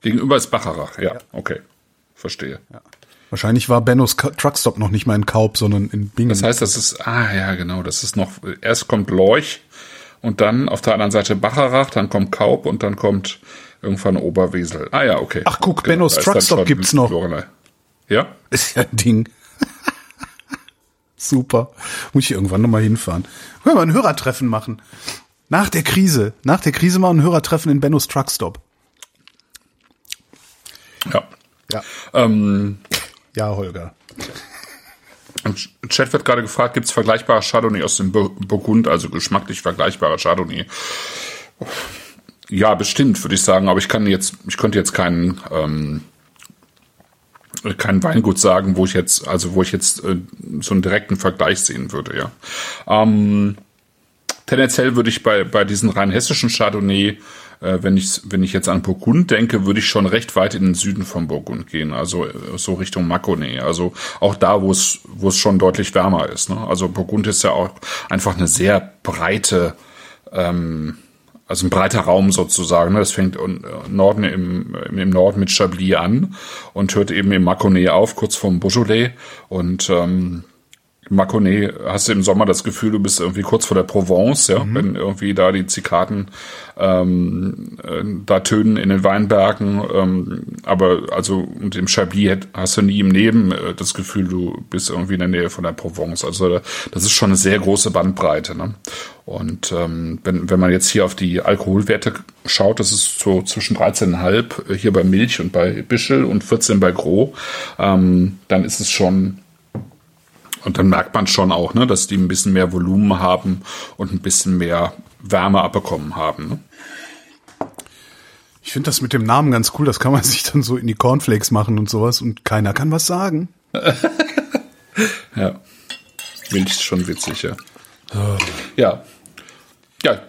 Gegenüber ist Bacharach. Ja, okay. Verstehe. Wahrscheinlich war Bennos Truckstop noch nicht mal in Kaub, sondern in Bingen. Das heißt, das ist, ah ja, genau, das ist noch, erst kommt Lorch und dann auf der anderen Seite Bacharach, dann kommt Kaub und dann kommt irgendwann Oberwesel. Ah ja, okay. Ach, guck, Genau, Bennos Truckstop gibt's noch. Lorelei. Ja? ist ja ein Ding. Super. Muss ich irgendwann nochmal hinfahren. Können wir ein Hörertreffen machen. Nach der Krise, nach der Krise mal ein Hörertreffen in Bennos Truckstop. Ja. Ja. Ähm, Ja, Holger. Im Chat wird gerade gefragt, gibt es vergleichbare Chardonnay aus dem Bur- Burgund, also geschmacklich vergleichbare Chardonnay? Ja, bestimmt, würde ich sagen, aber ich kann jetzt, ich könnte jetzt keinen, ähm, kein Weingut sagen, wo ich jetzt, also wo ich jetzt äh, so einen direkten Vergleich sehen würde, ja. Ähm, tendenziell würde ich bei, bei diesen rein hessischen Chardonnay, äh, wenn ich wenn ich jetzt an Burgund denke, würde ich schon recht weit in den Süden von Burgund gehen, also äh, so Richtung Mâconnais, also auch da, wo es wo es schon deutlich wärmer ist. Ne? Also Burgund ist ja auch einfach eine sehr breite ähm, also ein breiter Raum sozusagen. Ne? Das fängt im Norden im, im Norden mit Chablis an und hört eben im Mâconnais auf, kurz vorm Beaujolais. Und ähm, Mâconnais hast du im Sommer das Gefühl, du bist irgendwie kurz vor der Provence, ja, wenn irgendwie da die Zikaden ähm, äh, da tönen in den Weinbergen. Ähm, aber also und im Chablis hast du nie im Leben äh, das Gefühl, du bist irgendwie in der Nähe von der Provence. Also das ist schon eine sehr große Bandbreite. Ne? Und ähm, wenn, wenn man jetzt hier auf die Alkoholwerte schaut, das ist so zwischen 13,5 hier bei Milch und bei Bischel und 14 bei Gros, ähm, dann ist es schon und dann merkt man schon auch, ne, dass die ein bisschen mehr Volumen haben und ein bisschen mehr Wärme abbekommen haben. Ne? Ich finde das mit dem Namen ganz cool. Das kann man sich dann so in die Cornflakes machen und sowas und keiner kann was sagen. Ja. Milch ist schon witzig, ja. Ja. Ja.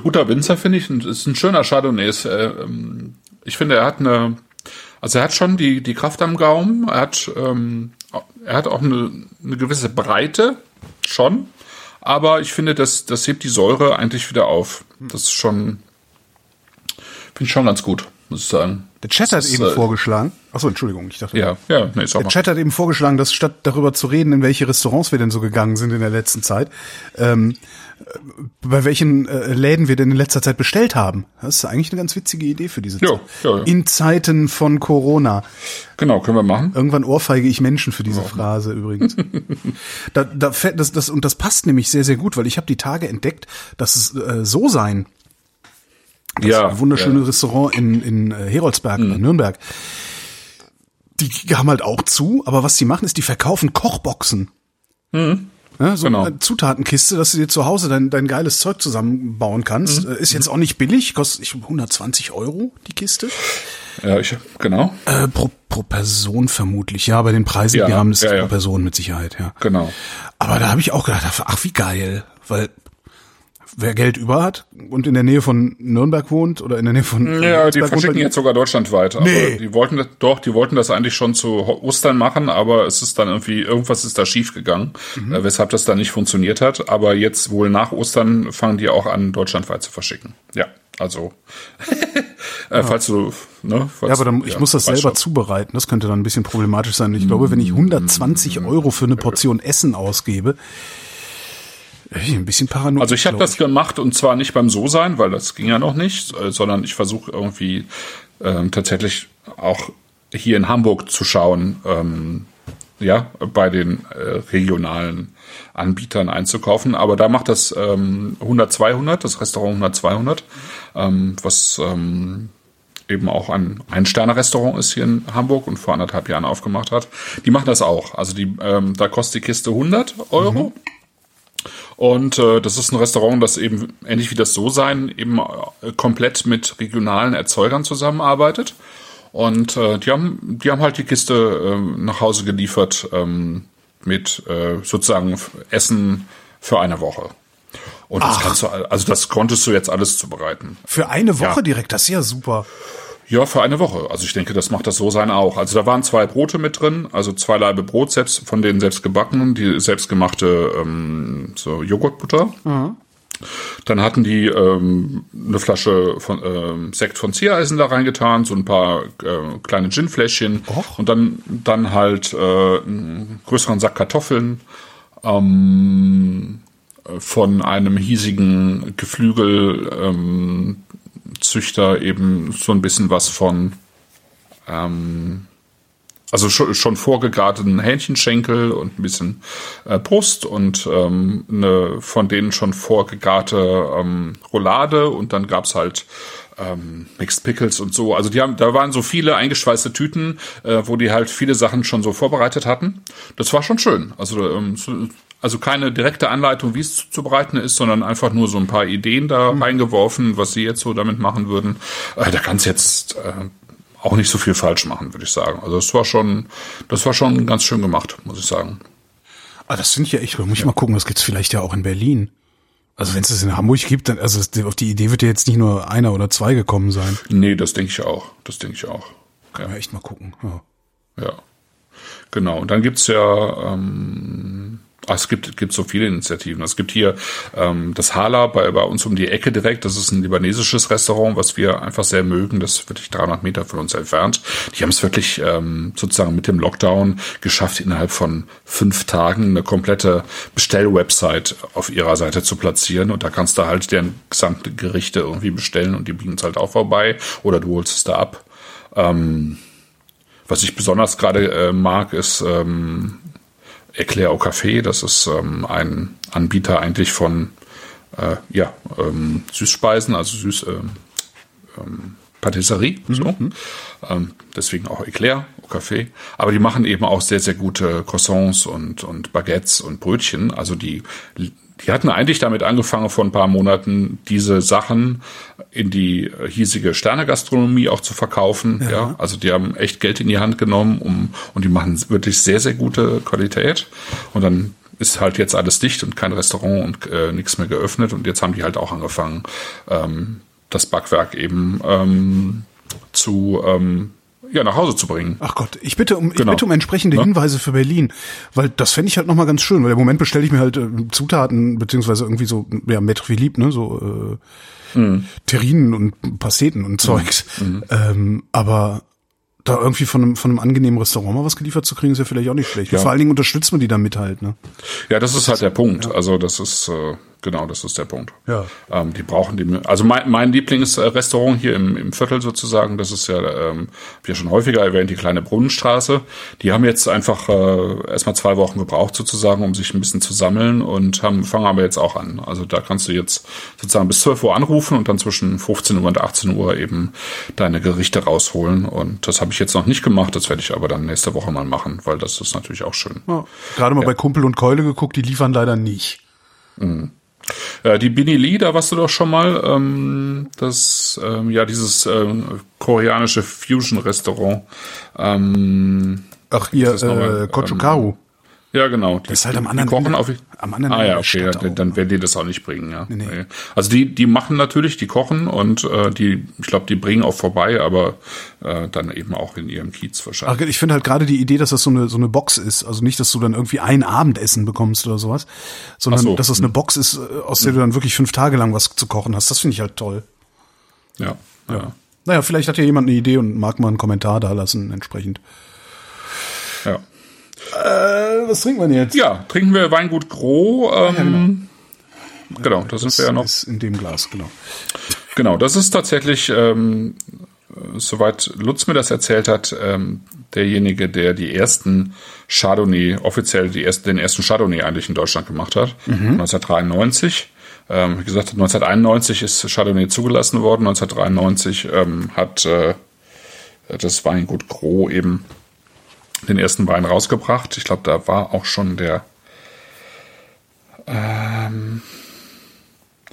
Guter Winzer, finde ich. Und Ist ein schöner Chardonnay. Ist, äh, ähm, ich finde, er hat eine, also er hat schon die, die Kraft am Gaumen. Er hat, ähm, er hat auch eine, eine gewisse Breite. Schon. Aber ich finde, das, das hebt die Säure eigentlich wieder auf. Das ist schon, finde ich schon ganz gut, muss ich sagen. Der Chat hat eben äh, vorgeschlagen. Achso, Entschuldigung, ich dachte. Ja, ja, nee, sag Der mal. Chat hat eben vorgeschlagen, dass statt darüber zu reden, in welche Restaurants wir denn so gegangen sind in der letzten Zeit, ähm, äh, bei welchen äh, Läden wir denn in letzter Zeit bestellt haben. Das ist eigentlich eine ganz witzige Idee für diese Zeit. ja, ja. In Zeiten von Corona. Genau, können wir machen. Irgendwann ohrfeige ich Menschen für diese Phrase übrigens. da, da, das, das, und das passt nämlich sehr, sehr gut, weil ich habe die Tage entdeckt, dass es äh, so sein, das Ja, wunderschöne ja. Mhm. Restaurant in, in äh, Heroldsberg, in Nürnberg. Die haben halt auch zu, aber was die machen, ist, die verkaufen Kochboxen. Ja, so Genau. eine Zutatenkiste, dass du dir zu Hause dein, dein geiles Zeug zusammenbauen kannst. Mhm. Äh, Ist jetzt auch nicht billig, kostet ich, 120 Euro die Kiste. Ja, ich, genau, Äh, pro, pro Person vermutlich, ja, bei den Preisen, Ja, die haben das ja, ja. pro Person mit Sicherheit, ja. genau. Aber da habe ich auch gedacht, ach wie geil, weil wer Geld über hat und in der Nähe von Nürnberg wohnt oder in der Nähe von Ja, die Würzburg wohnt, verschicken jetzt sogar deutschlandweit. Aber Nee. die wollten das, doch, die wollten das eigentlich schon zu Ostern machen, aber es ist dann irgendwie, irgendwas ist da schief gegangen, Mhm. äh, weshalb das dann nicht funktioniert hat. Aber jetzt wohl nach Ostern fangen die auch an, deutschlandweit zu verschicken. Ja, also, äh, falls du, ne, falls, Ja, aber dann, ich muss das selber schon. zubereiten. Das könnte dann ein bisschen problematisch sein. Ich glaube, wenn ich 120 Euro für eine Portion Essen ausgebe, ein bisschen paranoid. Also ich habe das gemacht und zwar nicht beim So sein, weil das ging ja noch nicht, äh, sondern ich versuche irgendwie ähm, tatsächlich auch hier in Hamburg zu schauen, ähm, ja, bei den äh, regionalen Anbietern einzukaufen. Aber da macht das ähm, 100 200, das Restaurant 100 200, ähm, was ähm, eben auch ein Ein-Sterne-Restaurant ist hier in Hamburg und vor anderthalb Jahren aufgemacht hat. Die machen das auch. Also die, ähm, da kostet die Kiste 100 Euro. Und äh, das ist ein Restaurant, das eben ähnlich wie das So sein eben äh, komplett mit regionalen Erzeugern zusammenarbeitet. Und äh, die haben, die haben halt die Kiste äh, nach Hause geliefert ähm, mit äh, sozusagen Essen für eine Woche. Und das kannst du, also das konntest du jetzt alles zubereiten. Für eine Woche Ja. direkt, das ist ja super. Ja, für eine Woche. Also ich denke, das macht das so sein auch. Also da waren zwei Brote mit drin, also zwei Laibe Brot selbst, von denen selbst gebackenen, die selbstgemachte ähm, so Joghurtbutter. Dann hatten die ähm, eine Flasche von ähm, Sekt von Ziereisen da reingetan, so ein paar äh, kleine Ginfläschchen Och. und dann dann halt äh, einen größeren Sack Kartoffeln ähm, von einem hiesigen Geflügel ähm, Züchter eben so ein bisschen was von ähm, also schon, schon vorgegarteten Hähnchenschenkel und ein bisschen äh, Brust und ähm, eine von denen schon vorgegarte ähm, Roulade und dann gab's halt ähm, Mixed Pickles und so. Also die haben, da waren so viele eingeschweißte Tüten, äh, wo die halt viele Sachen schon so vorbereitet hatten. Das war schon schön. Also ähm, so, also keine direkte Anleitung, wie es zuzubereiten ist, sondern einfach nur so ein paar Ideen da mhm. reingeworfen, was sie jetzt so damit machen würden. Äh, da kann's jetzt äh, auch nicht so viel falsch machen, würde ich sagen. Also das war schon, das war schon ganz schön gemacht, muss ich sagen. Ah, das sind ja echt, muss ich ja. mal gucken, das gibt's vielleicht ja auch in Berlin. Also wenn es das in Hamburg gibt, dann, also auf die Idee wird ja jetzt nicht nur einer oder zwei gekommen sein. Nee, das denke ich auch. Das denke ich auch. Kann ja. echt mal gucken. Ja. ja. Genau. Und dann gibt's ja ähm, es gibt, gibt so viele Initiativen. Es gibt hier ähm, das Hala bei, bei uns um die Ecke direkt. Das ist ein libanesisches Restaurant, was wir einfach sehr mögen. Das ist wirklich 300 Meter von uns entfernt. Die haben es wirklich ähm, sozusagen mit dem Lockdown geschafft, innerhalb von fünf Tagen eine komplette Bestellwebsite auf ihrer Seite zu platzieren. Und da kannst du halt deren gesamte Gerichte irgendwie bestellen und die bieten es halt auch vorbei. Oder du holst es da ab. Ähm, was ich besonders gerade äh, mag, ist ähm, Eclair au Café. Das ist ähm, ein Anbieter eigentlich von äh, ja, ähm, Süßspeisen, also Süß, ähm, ähm, Patisserie. Mhm. So. Ähm, deswegen auch Eclair Café. Aber die machen eben auch sehr, sehr gute Croissants und, und Baguettes und Brötchen. Also die die hatten eigentlich damit angefangen, vor ein paar Monaten diese Sachen in die hiesige Sternegastronomie auch zu verkaufen. Ja. ja. also die haben echt Geld in die Hand genommen, um und die machen wirklich sehr, sehr gute Qualität. Und dann ist halt jetzt alles dicht und kein Restaurant und äh, nichts mehr geöffnet. Und jetzt haben die halt auch angefangen, ähm, das Backwerk eben ähm, zu ähm, ja, nach Hause zu bringen. Ach Gott, ich bitte um, genau. ich bitte um entsprechende ja? Hinweise für Berlin, weil das fände ich halt nochmal ganz schön, weil im Moment bestelle ich mir halt äh, Zutaten, beziehungsweise irgendwie so, ja, Maître Philippe, ne, so äh, mhm. Terrinen und Pasteten und Zeugs. Mhm. Ähm, aber da irgendwie von einem, von einem angenehmen Restaurant mal was geliefert zu kriegen, ist ja vielleicht auch nicht schlecht. Ja. Vor allen Dingen unterstützt man die damit halt, ne? Ja, das ist halt der Punkt. Ja. Also das ist, äh, Genau, das ist der Punkt. Ja. Ähm, die brauchen die. Also mein, mein Lieblingsrestaurant hier im, im Viertel sozusagen, das ist ja, ähm, hab ja schon häufiger erwähnt, die kleine Brunnenstraße. Die haben jetzt einfach äh, erstmal zwei Wochen gebraucht sozusagen, um sich ein bisschen zu sammeln und haben fangen aber jetzt auch an. Also da kannst du jetzt sozusagen bis 12 Uhr anrufen und dann zwischen 15 Uhr und 18 Uhr eben deine Gerichte rausholen. Und das habe ich jetzt noch nicht gemacht, das werde ich aber dann nächste Woche mal machen, weil das ist natürlich auch schön. Ja. Gerade mal ja. bei Kumpel und Keule geguckt, die liefern leider nicht. Mhm. Äh, die Bini Lee, da warst du doch schon mal. Ähm, das, ähm, ja, dieses ähm, koreanische Fusion-Restaurant. Ähm, Ach, hier, äh, Kochukaru. Ja, genau. Die, das ist halt am anderen, kochen auf, am anderen Ah ja, okay, ja, dann werden die das auch nicht bringen, ja. Nee, nee. Also die, die machen natürlich, die kochen und äh, die, ich glaube, die bringen auch vorbei, aber äh, dann eben auch in ihrem Kiez wahrscheinlich. Ach, ich finde halt gerade die Idee, dass das so eine so eine Box ist, also nicht, dass du dann irgendwie ein Abendessen bekommst oder sowas, sondern so. dass das eine. Box ist, äh, aus der du dann wirklich fünf Tage lang was zu kochen hast. Das finde ich halt toll. Ja, ja. ja. Naja, vielleicht hat ja jemand eine Idee und mag mal einen Kommentar da lassen entsprechend. Ja. Äh, was trinken wir denn jetzt? Ja, trinken wir Weingut Gros. Ähm, ja, genau. genau, da sind wir ja noch. Ist in dem Glas, genau. Genau, das ist tatsächlich, ähm, soweit Lutz mir das erzählt hat, ähm, derjenige, der die ersten Chardonnay, offiziell die ersten, den ersten Chardonnay eigentlich in Deutschland gemacht hat, mhm. 1993. Ähm, wie gesagt, 1991 ist Chardonnay zugelassen worden, 1993 ähm, hat äh, das Weingut Gros eben den ersten Wein rausgebracht. Ich glaube, da war auch schon der. Ähm,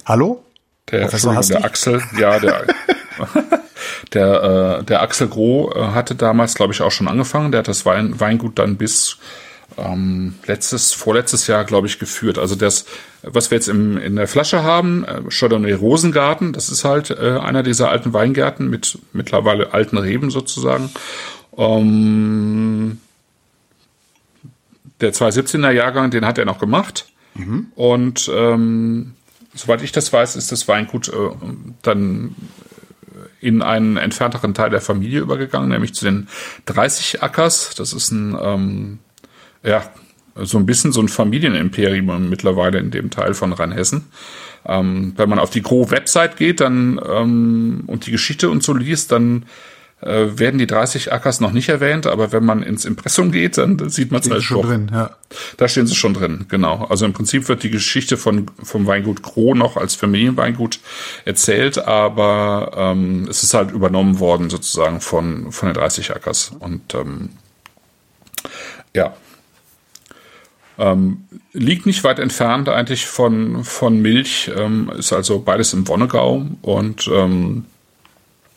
Hallo? Der, der Axel, ja, der, der, äh, der Axel Groh äh, hatte damals, glaube ich, auch schon angefangen. Der hat das Wein, Weingut dann bis ähm, letztes, vorletztes Jahr, glaube ich, geführt. Also das, was wir jetzt im, in der Flasche haben, äh, Chardonnay Rosengarten, das ist halt äh, einer dieser alten Weingärten mit mittlerweile alten Reben sozusagen. Ähm, der 217er Jahrgang, den hat er noch gemacht. Mhm. Und ähm, soweit ich das weiß, ist das Weingut äh, dann in einen entfernteren Teil der Familie übergegangen, nämlich zu den 30 Ackers. Das ist ein, ähm, ja, so ein bisschen so ein Familienimperium mittlerweile in dem Teil von Rheinhessen. Ähm, wenn man auf die Gro-Website geht dann ähm, und die Geschichte und so liest, dann äh, werden die 30 Ackers noch nicht erwähnt, aber wenn man ins Impressum geht, dann sieht man es halt schon doch. drin, ja. Da stehen sie schon drin, genau. Also im Prinzip wird die Geschichte von vom Weingut Gro noch als Familienweingut erzählt, aber ähm, es ist halt übernommen worden sozusagen von von den 30 Ackers und ähm, ja. Ähm, liegt nicht weit entfernt eigentlich von, von Milch, ähm, ist also beides im Wonnegau und ähm,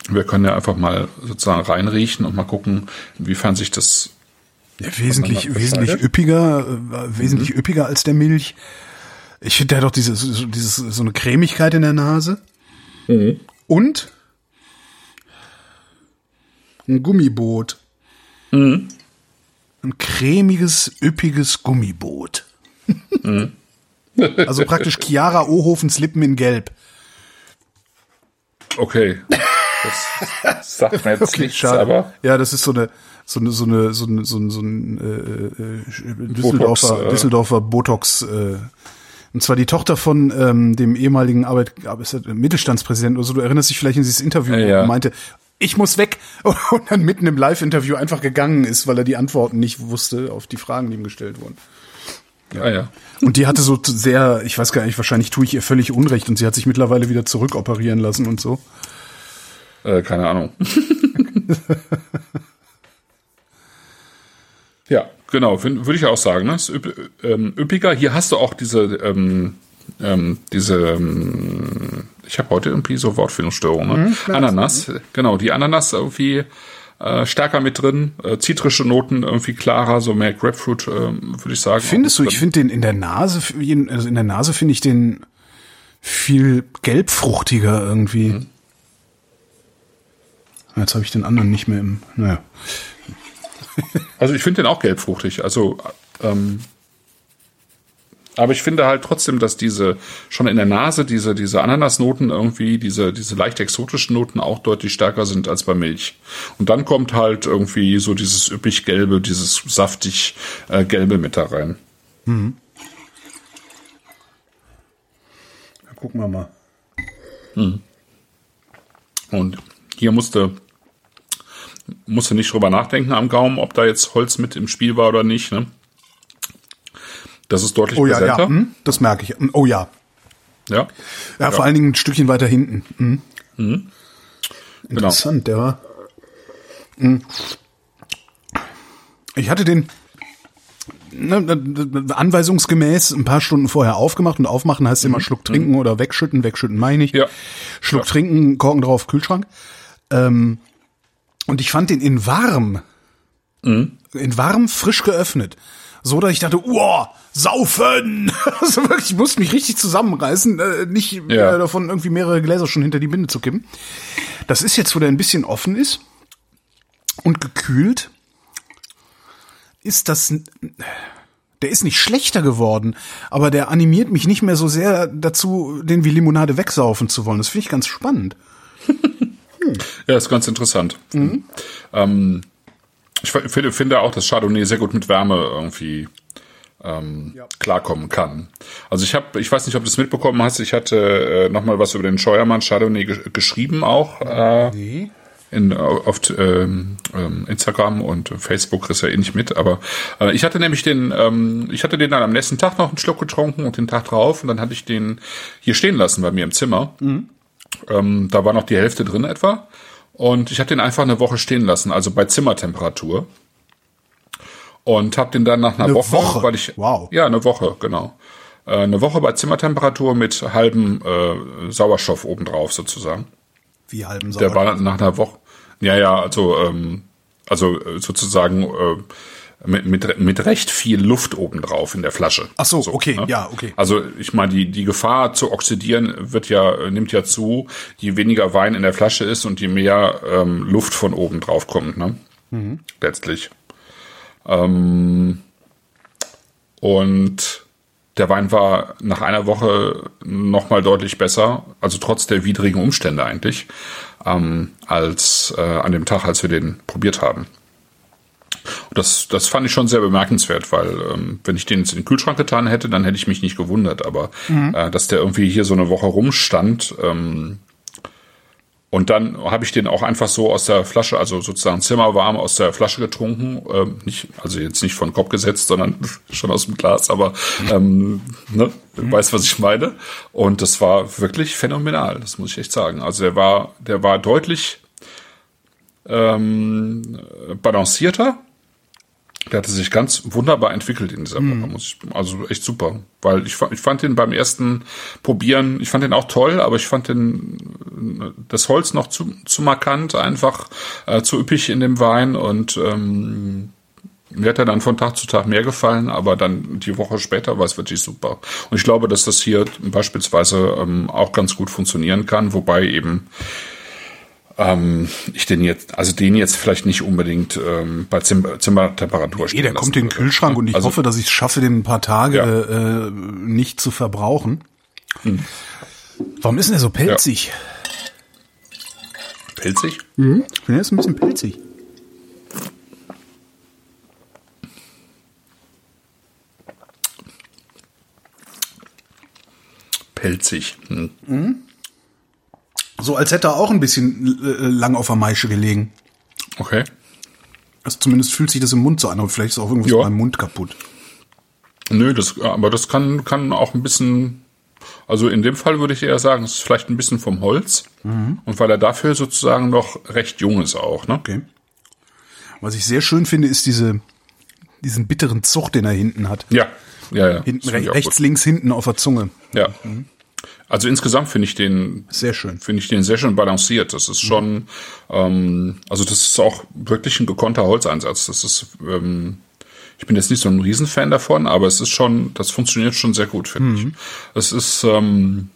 wir können ja einfach mal sozusagen reinriechen und mal gucken, inwiefern sich das Ja, wesentlich, wesentlich üppiger, äh, wesentlich üppiger als der Milch. Ich finde, der hat doch diese, so, dieses, so eine Cremigkeit in der Nase. Und ein Gummiboot. Ein cremiges, üppiges Gummiboot. also praktisch Chiara Ohofens Lippen in Gelb. Okay. Das sagt mir jetzt nichts, aber ja, das ist so eine so eine so eine so ein so ein, so ein äh, äh, Düsseldorfer Botox, äh. Düsseldorfer Botox äh, und zwar die Tochter von ähm, dem ehemaligen Arbeit, das Mittelstandspräsidenten oder so. Du erinnerst dich vielleicht an dieses Interview, Ja, ja. meinte, ich muss weg und dann mitten im Live-Interview einfach gegangen ist, weil er die Antworten nicht wusste auf die Fragen, die ihm gestellt wurden. ja, ja. Und die hatte so sehr, ich weiß gar nicht, wahrscheinlich tue ich ihr völlig Unrecht und sie hat sich mittlerweile wieder zurückoperieren lassen und so. Äh, keine Ahnung. ja, genau, würde ich auch sagen. Ne? Ist üpp, ähm, üppiger. Hier hast du auch diese, ähm, ähm, diese, ähm, ich habe heute irgendwie so Wortfindungsstörungen. Ne? Ananas, genau, die Ananas irgendwie äh, stärker mit drin, äh, zitrische Noten irgendwie klarer, so mehr Grapefruit, ähm, würde ich sagen. Findest du, ich finde den in der Nase, also in der Nase finde ich den viel gelbfruchtiger irgendwie. Jetzt habe ich den anderen nicht mehr im, naja. Also ich finde den auch gelbfruchtig. Also, ähm, aber ich finde halt trotzdem, dass diese schon in der Nase diese diese Ananasnoten irgendwie diese diese leicht exotischen Noten auch deutlich stärker sind als bei Milch. Und dann kommt halt irgendwie so dieses üppig gelbe, dieses saftig äh, gelbe mit da rein. Ja, gucken wir mal. Und hier musste musste nicht drüber nachdenken am Gaumen, ob da jetzt Holz mit im Spiel war oder nicht. Ne? Das ist deutlich Oh ja, präsenter. ja, hm, das merke ich. Oh ja. ja. Ja, vor allen Dingen ein Stückchen weiter hinten. Hm. Genau. Interessant, der war. Hm. Ich hatte den ne, anweisungsgemäß ein paar Stunden vorher aufgemacht und aufmachen heißt immer Schluck trinken oder wegschütten, wegschütten meine ich. Mhm. Ja. Schluck Ja. trinken, Korken drauf, Kühlschrank. Ähm, und ich fand den in warm, Mhm. in warm, frisch geöffnet. So, dass ich dachte, wow, saufen! also wirklich, ich musste mich richtig zusammenreißen, äh, nicht Ja. äh, davon irgendwie mehrere Gläser schon hinter die Binde zu kippen. Das ist jetzt, wo der ein bisschen offen ist und gekühlt, ist das, der ist nicht schlechter geworden, aber der animiert mich nicht mehr so sehr dazu, den wie Limonade wegsaufen zu wollen. Das finde ich ganz spannend. Ja, ist ganz interessant. Ähm, ich finde, finde auch, dass Chardonnay sehr gut mit Wärme irgendwie ähm, klarkommen kann. Also ich habe, ich weiß nicht, ob du es mitbekommen hast, ich hatte äh, noch mal was über den Scheuermann Chardonnay ge geschrieben auch. Äh, in, auf ähm, ähm, Instagram und Facebook ist ja eh nicht mit, aber äh, ich hatte nämlich den, ähm, ich hatte den dann am nächsten Tag noch einen Schluck getrunken und den Tag drauf und dann hatte ich den hier stehen lassen bei mir im Zimmer. Ähm, da war noch die Hälfte drin etwa. Und ich habe den einfach eine Woche stehen lassen, also bei Zimmertemperatur. Und habe den dann nach einer Eine Woche, Woche? weil ich Wow. ja eine Woche genau, äh, eine Woche bei Zimmertemperatur mit halbem äh, Sauerstoff obendrauf sozusagen. Wie halben Der Sauer. war nach einer Woche. Ja, ja, also ähm, also äh, sozusagen äh, mit, mit, mit recht viel Luft obendrauf in der Flasche. Ach so, okay, ne? ja, okay. Also ich meine, die, die Gefahr zu oxidieren wird ja, nimmt ja zu, je weniger Wein in der Flasche ist und je mehr ähm, Luft von oben drauf kommt, ne? Letztlich. Ähm, und der Wein war nach einer Woche nochmal deutlich besser, also trotz der widrigen Umstände eigentlich, ähm, als äh, an dem Tag, als wir den probiert haben. Das, das fand ich schon sehr bemerkenswert, weil ähm, wenn ich den jetzt in den Kühlschrank getan hätte, dann hätte ich mich nicht gewundert. Aber äh, dass der irgendwie hier so eine Woche rumstand, ähm, Und dann habe ich den auch einfach so aus der Flasche, also sozusagen zimmerwarm aus der Flasche getrunken. Ähm, nicht, also jetzt nicht von Kopf gesetzt, sondern schon aus dem Glas, aber ähm, ne, du weißt, was ich meine. Und das war wirklich phänomenal, das muss ich echt sagen. Also der war, der war deutlich ähm, balancierter. Der hatte sich ganz wunderbar entwickelt in dieser Woche, muss ich, also echt super. Weil ich, ich fand den beim ersten Probieren, ich fand den auch toll, aber ich fand den, das Holz noch zu, zu markant, einfach äh, zu üppig in dem Wein und ähm, mir hat er dann von Tag zu Tag mehr gefallen, aber dann die Woche später war es wirklich super. Und ich glaube, dass das hier beispielsweise ähm, auch ganz gut funktionieren kann, wobei eben ähm, ich den jetzt, also den jetzt vielleicht nicht unbedingt ähm, bei Zimmer, Zimmertemperatur Nee, der stehen kommt in den. Kühlschrank und ich Also- hoffe, dass ich es schaffe, den ein paar Tage Ja. Hm. äh, nicht zu verbrauchen. Warum ist denn der so pelzig? Pelzig? Ich finde, der ist ein bisschen pelzig. Pelzig. Hm. So als hätte er auch ein bisschen äh, lang auf der Maische gelegen. Okay. Also zumindest fühlt sich das im Mund so an, aber vielleicht ist auch irgendwas Ja. meinem Mund kaputt. Nö, das, aber das kann, kann auch ein bisschen, also in dem Fall würde ich eher sagen, es ist vielleicht ein bisschen vom Holz. Und weil er dafür sozusagen noch recht jung ist auch, ne? Okay. Was ich sehr schön finde, ist diese, diesen bitteren Zug, den er hinten hat. Ja, ja, ja. Hinten, rechts, links, hinten auf der Zunge. Ja. Also insgesamt finde ich den Sehr schön. finde ich den sehr schön balanciert. Das ist schon, ähm, also das ist auch wirklich ein gekonnter Holzeinsatz. Das ist, ähm, ich bin jetzt nicht so ein Riesenfan davon, aber es ist schon, das funktioniert schon sehr gut, finde ich. Es ist, ähm,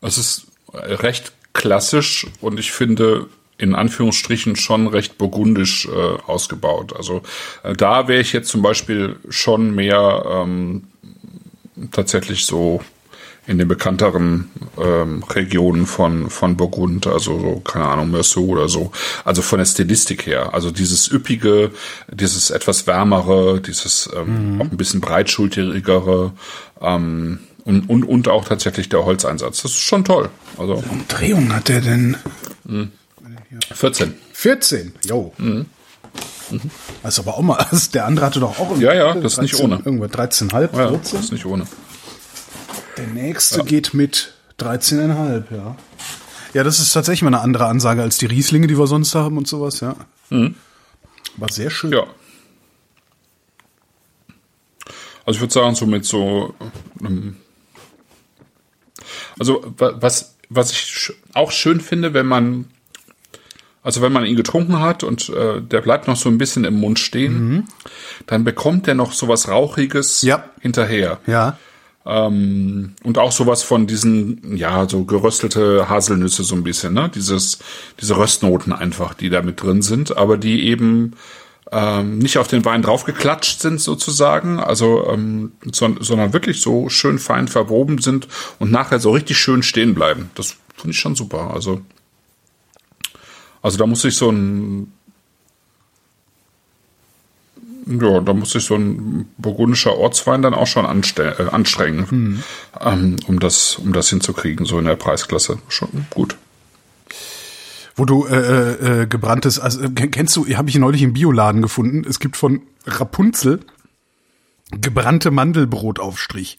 es ist recht klassisch und ich finde in Anführungsstrichen schon recht burgundisch äh, ausgebaut. Also äh, da wäre ich jetzt zum Beispiel schon mehr ähm, tatsächlich so in den bekannteren ähm, Regionen von, von Burgund, also so, keine Ahnung, Meursault oder so. Also von der Stilistik her. Also dieses üppige, dieses etwas wärmere, dieses ähm, auch ein bisschen breitschulterigere ähm, und, und, und auch tatsächlich der Holzeinsatz. Das ist schon toll. Also Umdrehung hat er denn 14. 14. Jo. Das ist aber auch mal, also der andere hatte doch auch Mhm. Ja, ja, das ist nicht ohne. Irgendwas 13,5, Ja, 14. das ist nicht ohne. Der nächste geht mit 13,5, ja. Ja, das ist tatsächlich mal eine andere Ansage als die Rieslinge, die wir sonst haben und sowas, ja. War sehr schön. Ja. Also ich würde sagen, so mit so ähm, also wa- was was ich auch schön finde, wenn man also wenn man ihn getrunken hat und äh, der bleibt noch so ein bisschen im Mund stehen, dann bekommt der noch sowas rauchiges Ja. hinterher. Ja. Ähm, und auch sowas von diesen, ja, so geröstelte Haselnüsse so ein bisschen, ne? Dieses, diese Röstnoten einfach, die da mit drin sind, aber die eben ähm, nicht auf den Wein draufgeklatscht sind sozusagen, also ähm, son sondern wirklich so schön fein verwoben sind und nachher so richtig schön stehen bleiben. Das finde ich schon super. Also, also da muss ich so ein ja, da muss sich so ein burgundischer Ortswein dann auch schon anste äh, anstrengen, ähm, um das, um das hinzukriegen, so in der Preisklasse. Schon gut. Wo du äh, äh, gebranntes, also äh, kennst du, habe ich neulich im Bioladen gefunden. Es gibt von Rapunzel gebrannte Mandelbrotaufstrich.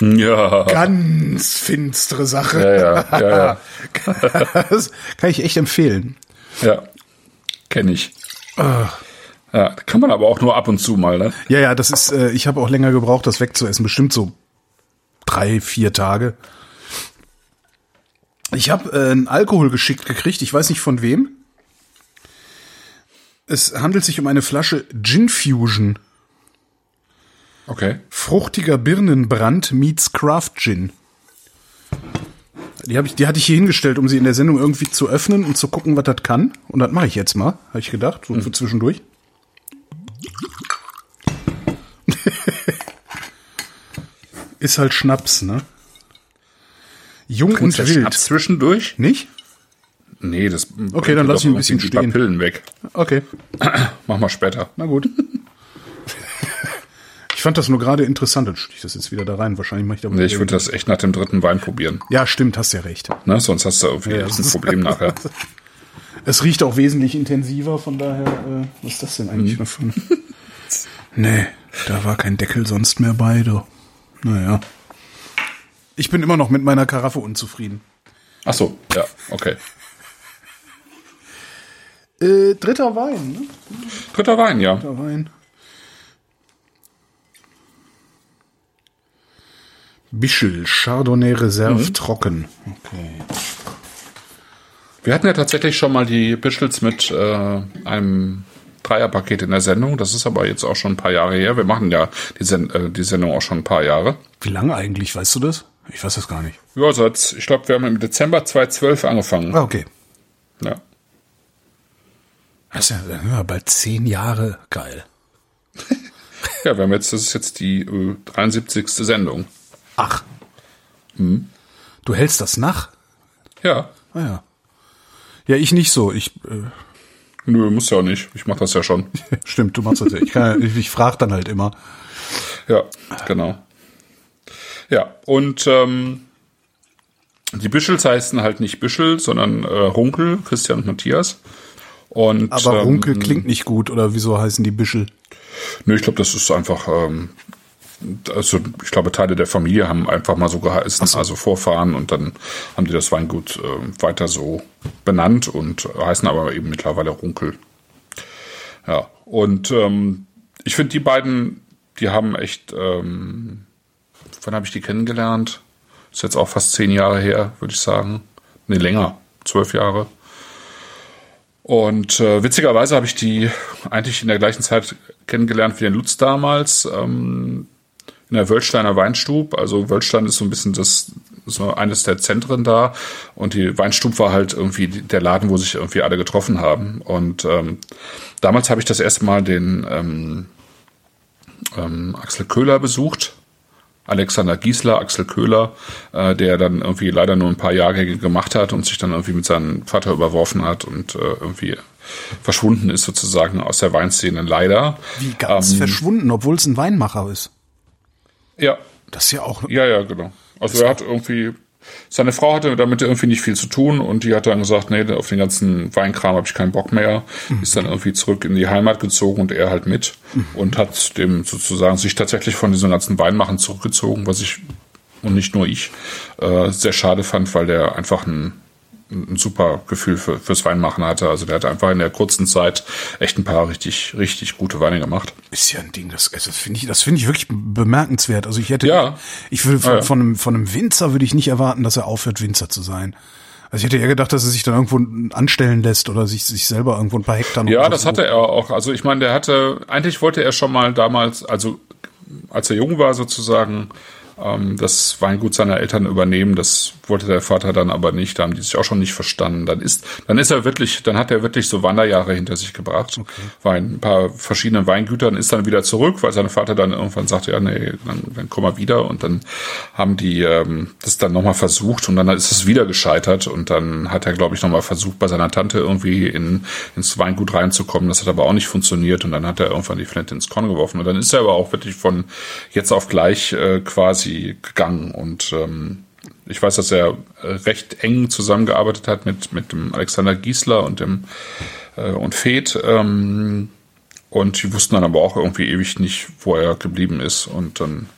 Ja. Ganz finstere Sache. Ja, ja, ja, das kann ich echt empfehlen. ja. Kenne ich. Ja, kann man aber auch nur ab und zu mal, ne? Ja, ja, das ist, äh, ich habe auch länger gebraucht, das wegzuessen. Bestimmt so drei, vier Tage. Ich habe äh, einen Alkohol geschickt gekriegt, ich weiß nicht von wem. Es handelt sich um eine Flasche Gin Fusion. Okay. Fruchtiger Birnenbrand meets Craft Gin. Die, hab ich, die hatte ich hier hingestellt, um sie in der Sendung irgendwie zu öffnen und zu gucken, was das kann. Und das mache ich jetzt mal, habe ich gedacht, so für zwischendurch. Ist halt Schnaps, ne? Jung und wild. Schnaps zwischendurch? Nicht? Nee, das. Okay, dann lass ich ein bisschen die stehen. Pillen weg. Okay, Mach mal später. na gut. Ich fand das nur gerade interessant, dann ich das jetzt wieder da rein. Wahrscheinlich mache ich da Nee, ich würde das echt nach dem dritten Wein probieren. Ja, stimmt, hast ja recht. Ne? Sonst hast du irgendwie Ja, ein Problem nachher. Es riecht auch wesentlich intensiver, von daher, äh, was ist das denn eigentlich noch von? nee, da war kein Deckel sonst mehr bei, du. Naja. Ich bin immer noch mit meiner Karaffe unzufrieden. Ach so, ja, okay. Äh, dritter Wein, ne? Dritter Wein, ja. Dritter Wein. Bischel, Chardonnay Reserve trocken. Okay. Wir hatten ja tatsächlich schon mal die Bischels mit äh, einem Dreierpaket in der Sendung. Das ist aber jetzt auch schon ein paar Jahre her. Wir machen ja die, Sen äh, die Sendung auch schon ein paar Jahre. Wie lange eigentlich, weißt du das? Ich weiß das gar nicht. Ja, seit, ich glaube, wir haben im Dezember 2012 angefangen. Ah, okay. Ja. Das ist ja bald zehn Jahre geil. ja, wir haben jetzt, das ist jetzt die äh, 73. Sendung. Ach. Du hältst das nach? Ja. Ah ja. Ja, ich nicht so. Ich äh, Nö, muss ja auch nicht. Ich mache das ja schon. stimmt, du machst das ja. Ich, kann, ich, ich frage dann halt immer. Ja, genau. Ja, und ähm, die Bischels heißen halt nicht Bischel, sondern äh, Runkel, Christian und Matthias. Und, Aber ähm, Runkel klingt nicht gut, oder wieso heißen die Bischel? Nö, ich glaube, das ist einfach, ähm, also ich glaube, Teile der Familie haben einfach mal so geheißen, also Vorfahren und dann haben die das Weingut äh, weiter so benannt und heißen aber eben mittlerweile Runkel. Ja, und ähm, ich finde die beiden, die haben echt, ähm, wann habe ich die kennengelernt? Ist jetzt auch fast zehn Jahre her, würde ich sagen. Nee, länger, zwölf Jahre. Und äh, witzigerweise habe ich die eigentlich in der gleichen Zeit kennengelernt wie den Lutz damals, ähm, in der Wölsteiner Weinstub. Also Wölstein ist so ein bisschen das, so eines der Zentren da. Und die Weinstub war halt irgendwie der Laden, wo sich irgendwie alle getroffen haben. Und ähm, damals habe ich das erste Mal den ähm, ähm, Axel Köhler besucht. Alexander Giesler, Axel Köhler, äh, der dann irgendwie leider nur ein paar Jahrgänge gemacht hat und sich dann irgendwie mit seinem Vater überworfen hat und äh, irgendwie verschwunden ist sozusagen aus der Weinszene leider. Wie ganz Ähm, verschwunden, obwohl es ein Weinmacher ist. Ja, Das ist ja auch. ja, ja, genau. Also er hat irgendwie, seine Frau hatte damit irgendwie nicht viel zu tun und die hat dann gesagt, nee, auf den ganzen Weinkram habe ich keinen Bock mehr. Ist dann irgendwie zurück in die Heimat gezogen und er halt mit und hat dem sozusagen sich tatsächlich von diesem ganzen Weinmachen zurückgezogen, was ich und nicht nur ich äh, sehr schade fand, weil der einfach ein ein super Gefühl für, fürs Weinmachen hatte. Also der hat einfach in der kurzen Zeit echt ein paar richtig, richtig gute Weine gemacht. Ist ja ein Ding, das, also das finde ich, das finde ich wirklich bemerkenswert. Also ich hätte, Ja. ich würde von, Ah, ja. von, einem, von einem Winzer würde ich nicht erwarten, dass er aufhört, Winzer zu sein. Also ich hätte eher gedacht, dass er sich dann irgendwo anstellen lässt oder sich, sich selber irgendwo ein paar Hektar noch Ja, das so. hatte er auch. Also ich meine, der hatte, eigentlich wollte er schon mal damals, also als er jung war sozusagen, das Weingut seiner Eltern übernehmen. Das wollte der Vater dann aber nicht. Da haben die sich auch schon nicht verstanden. Dann ist, dann ist er wirklich, dann hat er wirklich so Wanderjahre hinter sich gebracht. War in ein paar verschiedenen Weingütern, ist dann wieder zurück, weil sein Vater dann irgendwann sagte, ja, nee, dann, dann komm mal wieder. Und dann haben die ähm, das dann nochmal versucht und dann ist es wieder gescheitert. Und dann hat er, glaube ich, nochmal versucht, bei seiner Tante irgendwie in, ins Weingut reinzukommen. Das hat aber auch nicht funktioniert. Und dann hat er irgendwann die Flinte ins Korn geworfen. Und dann ist er aber auch wirklich von jetzt auf gleich äh, quasi gegangen. Und ähm, ich weiß, dass er äh, recht eng zusammengearbeitet hat mit, mit dem Alexander Giesler und dem äh, und Feth. Ähm, und die wussten dann aber auch irgendwie ewig nicht, wo er geblieben ist. Und dann,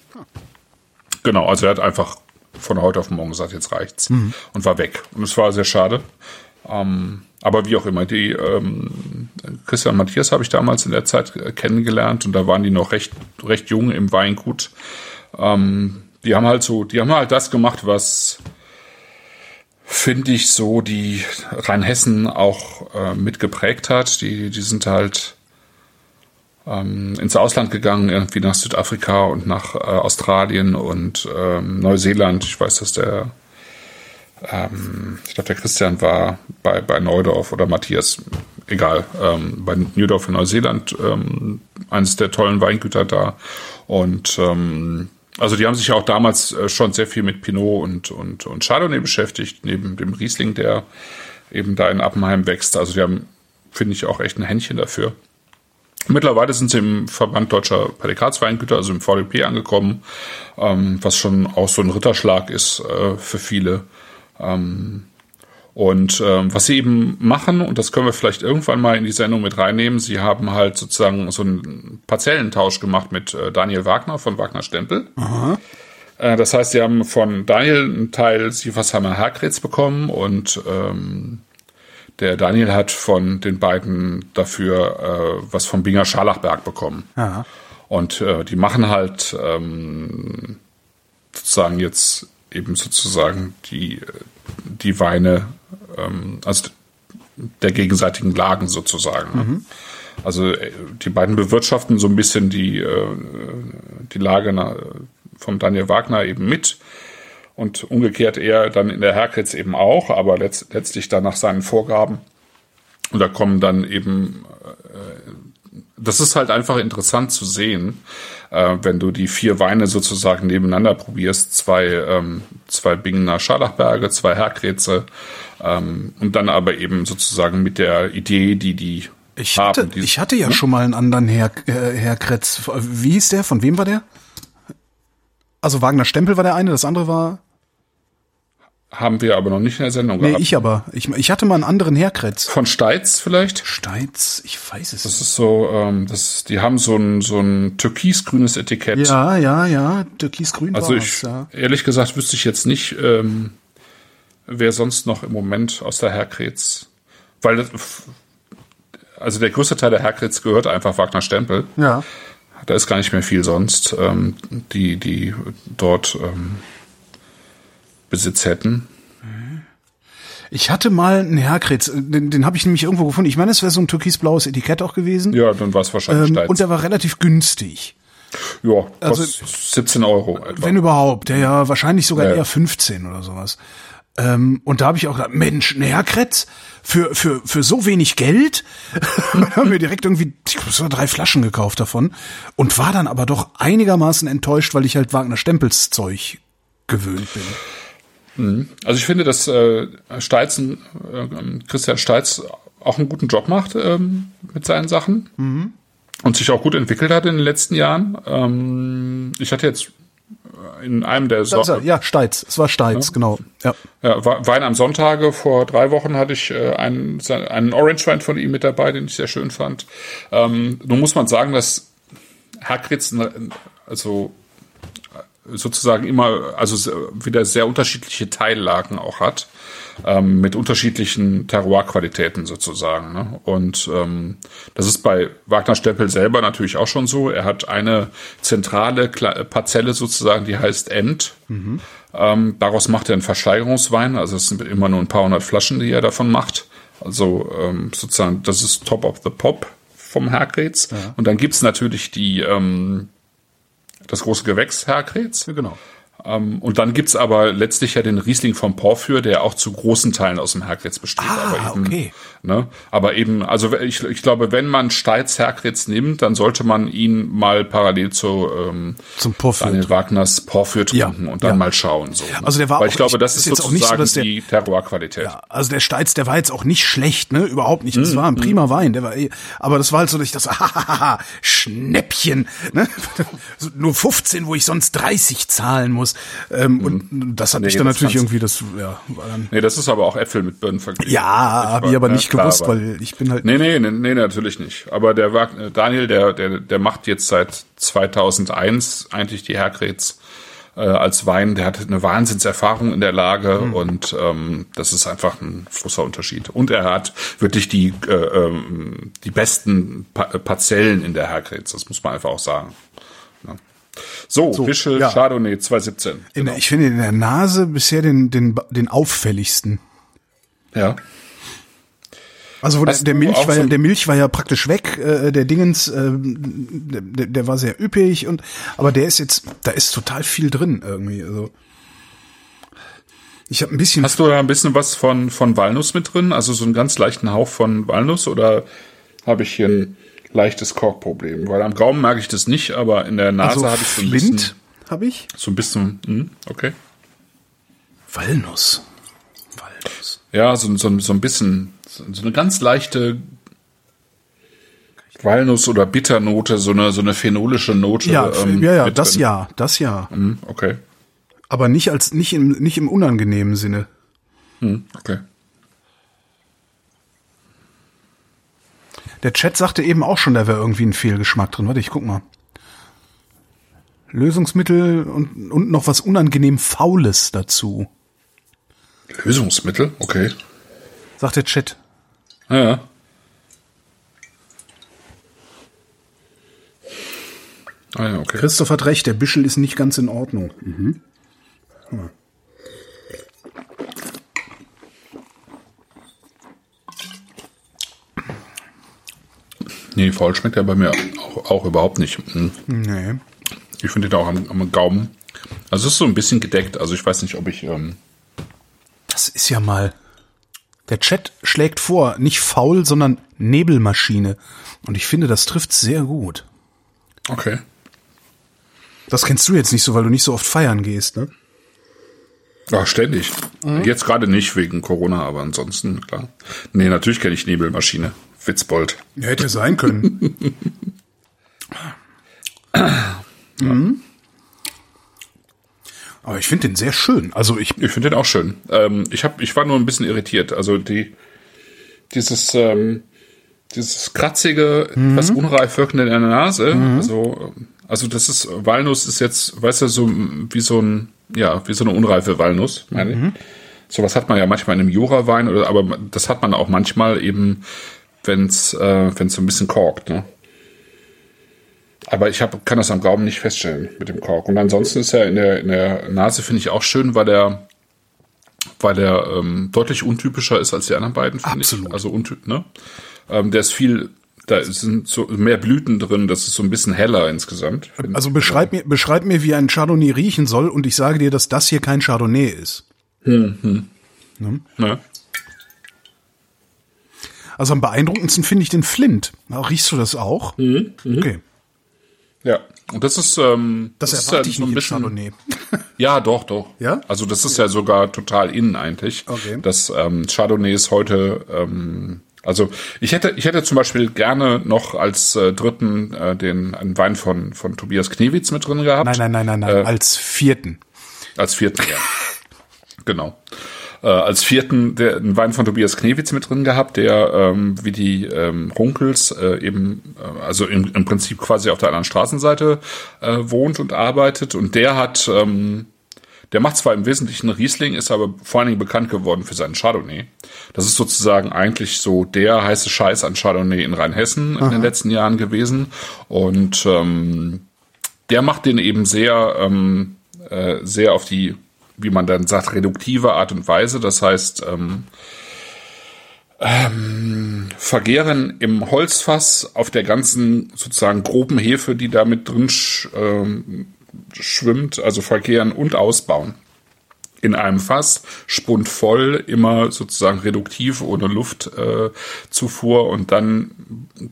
genau, also er hat einfach von heute auf morgen gesagt, jetzt reicht's. Und war weg. Und es war sehr schade. Ähm, aber wie auch immer, die ähm, Christian Matthias habe ich damals in der Zeit äh, kennengelernt und da waren die noch recht, recht jung im Weingut. Ähm, die haben halt so, die haben halt das gemacht, was finde ich so die Rheinhessen auch äh, mitgeprägt hat. Die, die sind halt ähm, ins Ausland gegangen, irgendwie nach Südafrika und nach äh, Australien und ähm, Neuseeland. Ich weiß, dass der, ähm, ich glaube, der Christian war bei, bei Neudorf oder Matthias, egal, ähm, bei Neudorf in Neuseeland, ähm, eines der tollen Weingüter da. Und ähm, also die haben sich ja auch damals äh, schon sehr viel mit Pinot und, und, und Chardonnay beschäftigt, neben dem Riesling, der eben da in Appenheim wächst. Also die haben, finde ich, auch echt ein Händchen dafür. Mittlerweile sind sie im Verband Deutscher Prädikatsweingüter, also im VDP, angekommen, ähm, was schon auch so ein Ritterschlag ist äh, für viele. Ähm, und ähm, was sie eben machen, und das können wir vielleicht irgendwann mal in die Sendung mit reinnehmen, sie haben halt sozusagen so einen Parzellentausch gemacht mit äh, Daniel Wagner von Wagner Stempel. Äh, das heißt, sie haben von Daniel einen Teil Sieversheimer Herkretz bekommen und ähm, der Daniel hat von den beiden dafür äh, was vom Binger Scharlachberg bekommen. Ja. Und äh, die machen halt ähm, sozusagen jetzt eben sozusagen die, die Weine, ähm, also der gegenseitigen Lagen sozusagen. ne? Also äh, die beiden bewirtschaften so ein bisschen die, äh, die Lage na, vom Daniel Wagner eben mit und umgekehrt er dann in der Herkritz eben auch, aber letzt, letztlich dann nach seinen Vorgaben. Und da kommen dann eben, äh, das ist halt einfach interessant zu sehen, äh, wenn du die vier Weine sozusagen nebeneinander probierst, zwei, ähm, zwei Bingener Scharlachberge, zwei Herkrätze, ähm, und dann aber eben sozusagen mit der Idee, die die Ich haben. hatte, die- ich hatte ja schon mal einen anderen Herr, äh, Herr Kretz. Wie hieß der? Von wem war der? Also Wagner Stempel war der eine, das andere war. haben wir aber noch nicht in der Sendung Nee, gehabt. ich aber. Ich, ich hatte mal einen anderen Herr Kretz. Von Steitz vielleicht? Steitz, ich weiß es Das ist so, ähm, das, die haben so ein, so ein türkisgrünes Etikett. Ja, ja, ja. Türkisgrün Also ich, ja. ehrlich gesagt, wüsste ich jetzt nicht, ähm, wer sonst noch im Moment aus der Herkretz, weil das, also der größte Teil der Herkretz gehört einfach Wagner Stempel. Ja. Da ist gar nicht mehr viel sonst, ähm, die, die dort ähm, Besitz hätten. Ich hatte mal einen Herkretz, den, den habe ich nämlich irgendwo gefunden. Ich meine, es wäre so ein türkisblaues Etikett auch gewesen. Ja, dann war es wahrscheinlich ähm, Steitz. und der war relativ günstig. ja, also- kostet 17 Euro etwa. Wenn überhaupt, der ja wahrscheinlich sogar Ja. eher 15 oder sowas. Ähm, und da habe ich auch gedacht, Mensch, ein Herkretz für, für, für so wenig Geld. haben wir direkt irgendwie drei Flaschen gekauft davon und war dann aber doch einigermaßen enttäuscht, weil ich halt Wagner Stempels Zeug gewöhnt bin. Also ich finde, dass äh, Steitzen, äh, Christian Steitz auch einen guten Job macht ähm, mit seinen Sachen und sich auch gut entwickelt hat in den letzten Jahren. Ähm, ich hatte jetzt in einem der so Da ist er, ja, Steitz, es war Steitz, genau. Ja. ja, Wein am Sonntage vor drei Wochen hatte ich äh, einen, einen Orange Wein von ihm mit dabei, den ich sehr schön fand. Ähm, nun muss man sagen, dass Herkritz ne, also sozusagen immer, also wieder sehr unterschiedliche Teillagen auch hat, ähm, mit unterschiedlichen Terroir-Qualitäten sozusagen. Ne? Und ähm, das ist bei Wagner Stempel selber natürlich auch schon so. Er hat eine zentrale Kla- Parzelle sozusagen, die heißt End. Ähm, daraus macht er einen Versteigerungswein, also es sind immer nur ein paar hundert Flaschen, die er davon macht. Also ähm, sozusagen, das ist Top of the Pop vom Herkretz. Und dann gibt's natürlich die ähm, das große Gewächs Herkretz. Genau. Ähm, und dann gibt's aber letztlich ja den Riesling vom Porphyr, der auch zu großen Teilen aus dem Herkretz besteht. Ah, aber eben, okay. Ne, aber eben, also ich, ich glaube, wenn man Steitz Herkretz nimmt, dann sollte man ihn mal parallel zu ähm, Zum Porphyr. Daniel Wagners Porphyr trinken Ja, und dann ja. mal schauen. So, ne? Also der war Weil auch- ich glaube, das ist ist, jetzt auch nicht so, sozusagen dass der- die Terroir-Qualität. Ja, also der Steitz, der war jetzt auch nicht schlecht, ne? Überhaupt nicht. Mhm, Das war ein prima Wein. Der war eh, aber das war halt so, ich das, Schnäppchen, ne? So Nur 15, wo ich sonst 30 zahlen muss. Ähm, Und das hat Mhm. Nee, mich dann natürlich irgendwie, das, ja, war dann, Nee, das ist aber auch Äpfel mit Birnen verglichen. ja, habe ich aber nicht klar, gewusst, weil ich bin halt, Nee, nee, nee, nee, natürlich nicht. Aber der Wag- äh, Daniel, der, der, der macht jetzt seit 2001 eigentlich die Herkretz äh, als Wein. Der hat eine Wahnsinnserfahrung in der Lage Hm. und ähm, das ist einfach ein großer Unterschied. Und er hat wirklich die, äh, ähm, die besten pa Parzellen in der Herkretz. Das muss man einfach auch sagen. Ja. So, So, Wischel ja. Chardonnay 2017. in der, ich finde in der Nase bisher den, den, den auffälligsten. Ja. Also wo der, Milch war so der Milch war ja praktisch weg, äh, der Dingens, äh, der, der war sehr üppig und aber der ist jetzt, da ist total viel drin irgendwie. Also ich habe ein bisschen, Hast du da ein bisschen was von, von Walnuss mit drin? Also so einen ganz leichten Hauch von Walnuss oder habe ich hier ein leichtes Korkproblem? Weil am Gaumen merke ich das nicht, aber in der Nase also habe ich so ein Flint bisschen. habe ich. So ein bisschen, hm, okay. Walnuss. Walnuss. Ja, so, so, so ein bisschen, so eine ganz leichte Walnuss oder Bitternote, so eine, so eine phenolische Note. Ja, ähm, ja, ja, das ja, das ja. Hm, okay. Aber nicht als nicht im nicht im unangenehmen Sinne. Hm, okay. Der Chat sagte eben auch schon, da wäre irgendwie ein Fehlgeschmack drin. Warte, ich guck mal. Lösungsmittel und, und noch was unangenehm Faules dazu, Lösungsmittel, okay. Sagt der Chat. Ja, ja. Ah ja, okay. Christoph hat recht, der Bischel ist nicht ganz in Ordnung. Mhm. Nee, faul schmeckt er bei mir auch, auch überhaupt nicht. Hm. Nee. Ich finde den auch am, am Gaumen. Also es ist so ein bisschen gedeckt. Also ich weiß nicht, ob ich. Ähm, Das ist ja mal. Der Chat schlägt vor, nicht faul, sondern Nebelmaschine. Und ich finde, das trifft sehr gut. okay. Das kennst du jetzt nicht so, weil du nicht so oft feiern gehst, ne? Ja, ständig. Jetzt gerade nicht wegen Corona, aber ansonsten, klar. Nee, natürlich kenne ich Nebelmaschine. Witzbold. Ja, hätte sein können. mhm. Aber ich finde den sehr schön. Also ich, Ich finde den auch schön. Ähm, ich, hab, ich war nur ein bisschen irritiert. Also die, dieses, ähm, dieses kratzige, was unreif wirkende in der Nase. Also, also das ist, Walnuss ist jetzt, weißt du, so wie so ein, ja, wie so eine unreife Walnuss, meine ich. Sowas hat man ja manchmal in einem Jura-Wein, oder, aber das hat man auch manchmal eben, wenn's, äh, wenn's so ein bisschen korkt, ne? Aber ich hab, kann das am Gaumen nicht feststellen mit dem Kork. Und ansonsten ist er in der, in der Nase, finde ich auch schön, weil der, weil der ähm, deutlich untypischer ist als die anderen beiden, finde ich. Also untyp, ne? Ähm, der ist viel, da sind so mehr Blüten drin, das ist so ein bisschen heller insgesamt. also beschreib mir, beschreib mir, wie ein Chardonnay riechen soll und ich sage dir, dass das hier kein Chardonnay ist. Ne? Also am beeindruckendsten finde ich den Flint. Na, riechst du das auch? Okay. Ja. Und das ist, ähm, Das, ist erwarte ja ich so ein bisschen, Chardonnay. Ja, doch, doch. Ja? Also das ist ja sogar total innen eigentlich. Okay. Das ähm, Chardonnay ist heute, ähm, also ich hätte, ich hätte zum Beispiel gerne noch als äh, dritten äh, den einen Wein von von Tobias Knewitz mit drin gehabt. Nein, nein, nein, nein, nein. Als vierten. Als vierten, ja. genau. Äh, als vierten der, einen Wein von Tobias Knewitz mit drin gehabt, der ähm, wie die ähm, Runkels äh, eben, äh, also im, im Prinzip quasi auf der anderen Straßenseite äh, wohnt und arbeitet. Und der hat, ähm, der macht zwar im Wesentlichen Riesling, ist aber vor allen Dingen bekannt geworden für seinen Chardonnay. Das ist sozusagen eigentlich so der heiße Scheiß an Chardonnay in Rheinhessen in den letzten Jahren gewesen. Und ähm, der macht den eben sehr, ähm, äh, sehr auf die, wie man dann sagt, reduktive Art und Weise. Das heißt, ähm, ähm, vergären im Holzfass auf der ganzen sozusagen groben Hefe, die da mit drin sch, ähm, schwimmt, also verkehren und ausbauen. In einem Fass, spundvoll, immer sozusagen reduktiv, ohne Luftzufuhr äh, und dann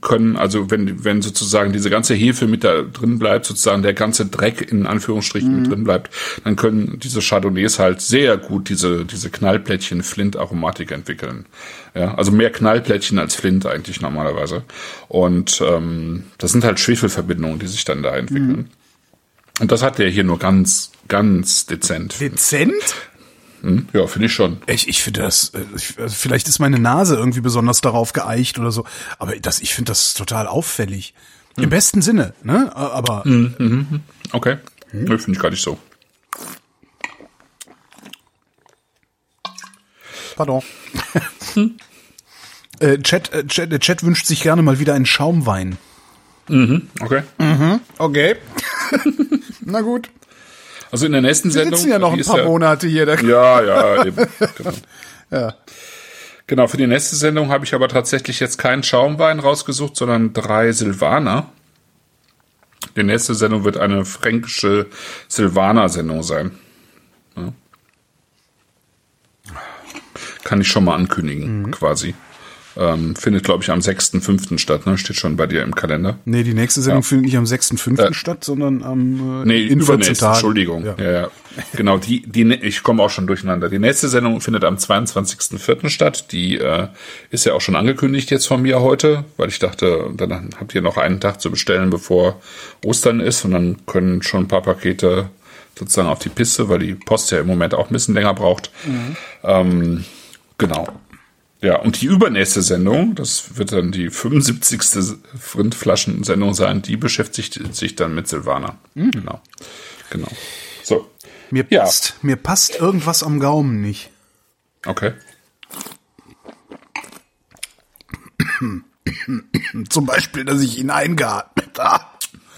können, also wenn, wenn sozusagen diese ganze Hefe mit da drin bleibt, sozusagen der ganze Dreck in Anführungsstrichen mit drin bleibt, dann können diese Chardonnays halt sehr gut diese, diese Knallplättchen Flint-Aromatik entwickeln. Ja, also mehr Knallplättchen als Flint eigentlich normalerweise. Und ähm, das sind halt Schwefelverbindungen, die sich dann da entwickeln. Und das hat der hier nur ganz, ganz dezent. Dezent? Hm? Ja, finde ich schon. Ich, ich finde das, äh, ich, also vielleicht ist meine Nase irgendwie besonders darauf geeicht oder so, aber das, ich finde das total auffällig. Im besten Sinne, ne? Aber Okay. Nö, finde ich gar nicht so. Pardon. äh, Chat, äh, Chat, der Chat wünscht sich gerne mal wieder einen Schaumwein. Okay. Okay. Na gut. Also in der nächsten Wir Sendung. sitzen ja noch ein paar Monate hier. Ja, ja, eben. Genau. Genau, für die nächste Sendung habe ich aber tatsächlich jetzt keinen Schaumwein rausgesucht, sondern drei Silvaner. Die nächste Sendung wird eine fränkische Silvaner-Sendung sein. Ja. Kann ich schon mal ankündigen, quasi. Ähm, findet, glaube ich, am 6.5. statt, ne? Steht schon bei dir im Kalender. Nee, die nächste Sendung Ja. findet nicht am 6.5. statt, sondern am äh, Nee, in 14 übernächste, Tagen. Entschuldigung. Ja. Ja. Ja, Genau, die, die, ich komme auch schon durcheinander. Die nächste Sendung findet am 22.04. statt. Die äh, ist ja auch schon angekündigt jetzt von mir heute, weil ich dachte, dann habt ihr noch einen Tag zu bestellen, bevor Ostern ist und dann können schon ein paar Pakete sozusagen auf die Piste, weil die Post ja im Moment auch ein bisschen länger braucht. Ähm, genau. Ja, und die übernächste Sendung, das wird dann die 75. Rindflaschensendung sein, die beschäftigt sich dann mit Silvana. Genau. Genau. So. Mir Ja. passt, mir passt irgendwas am Gaumen nicht. Okay. Zum Beispiel, dass ich ihn eingeatmet habe.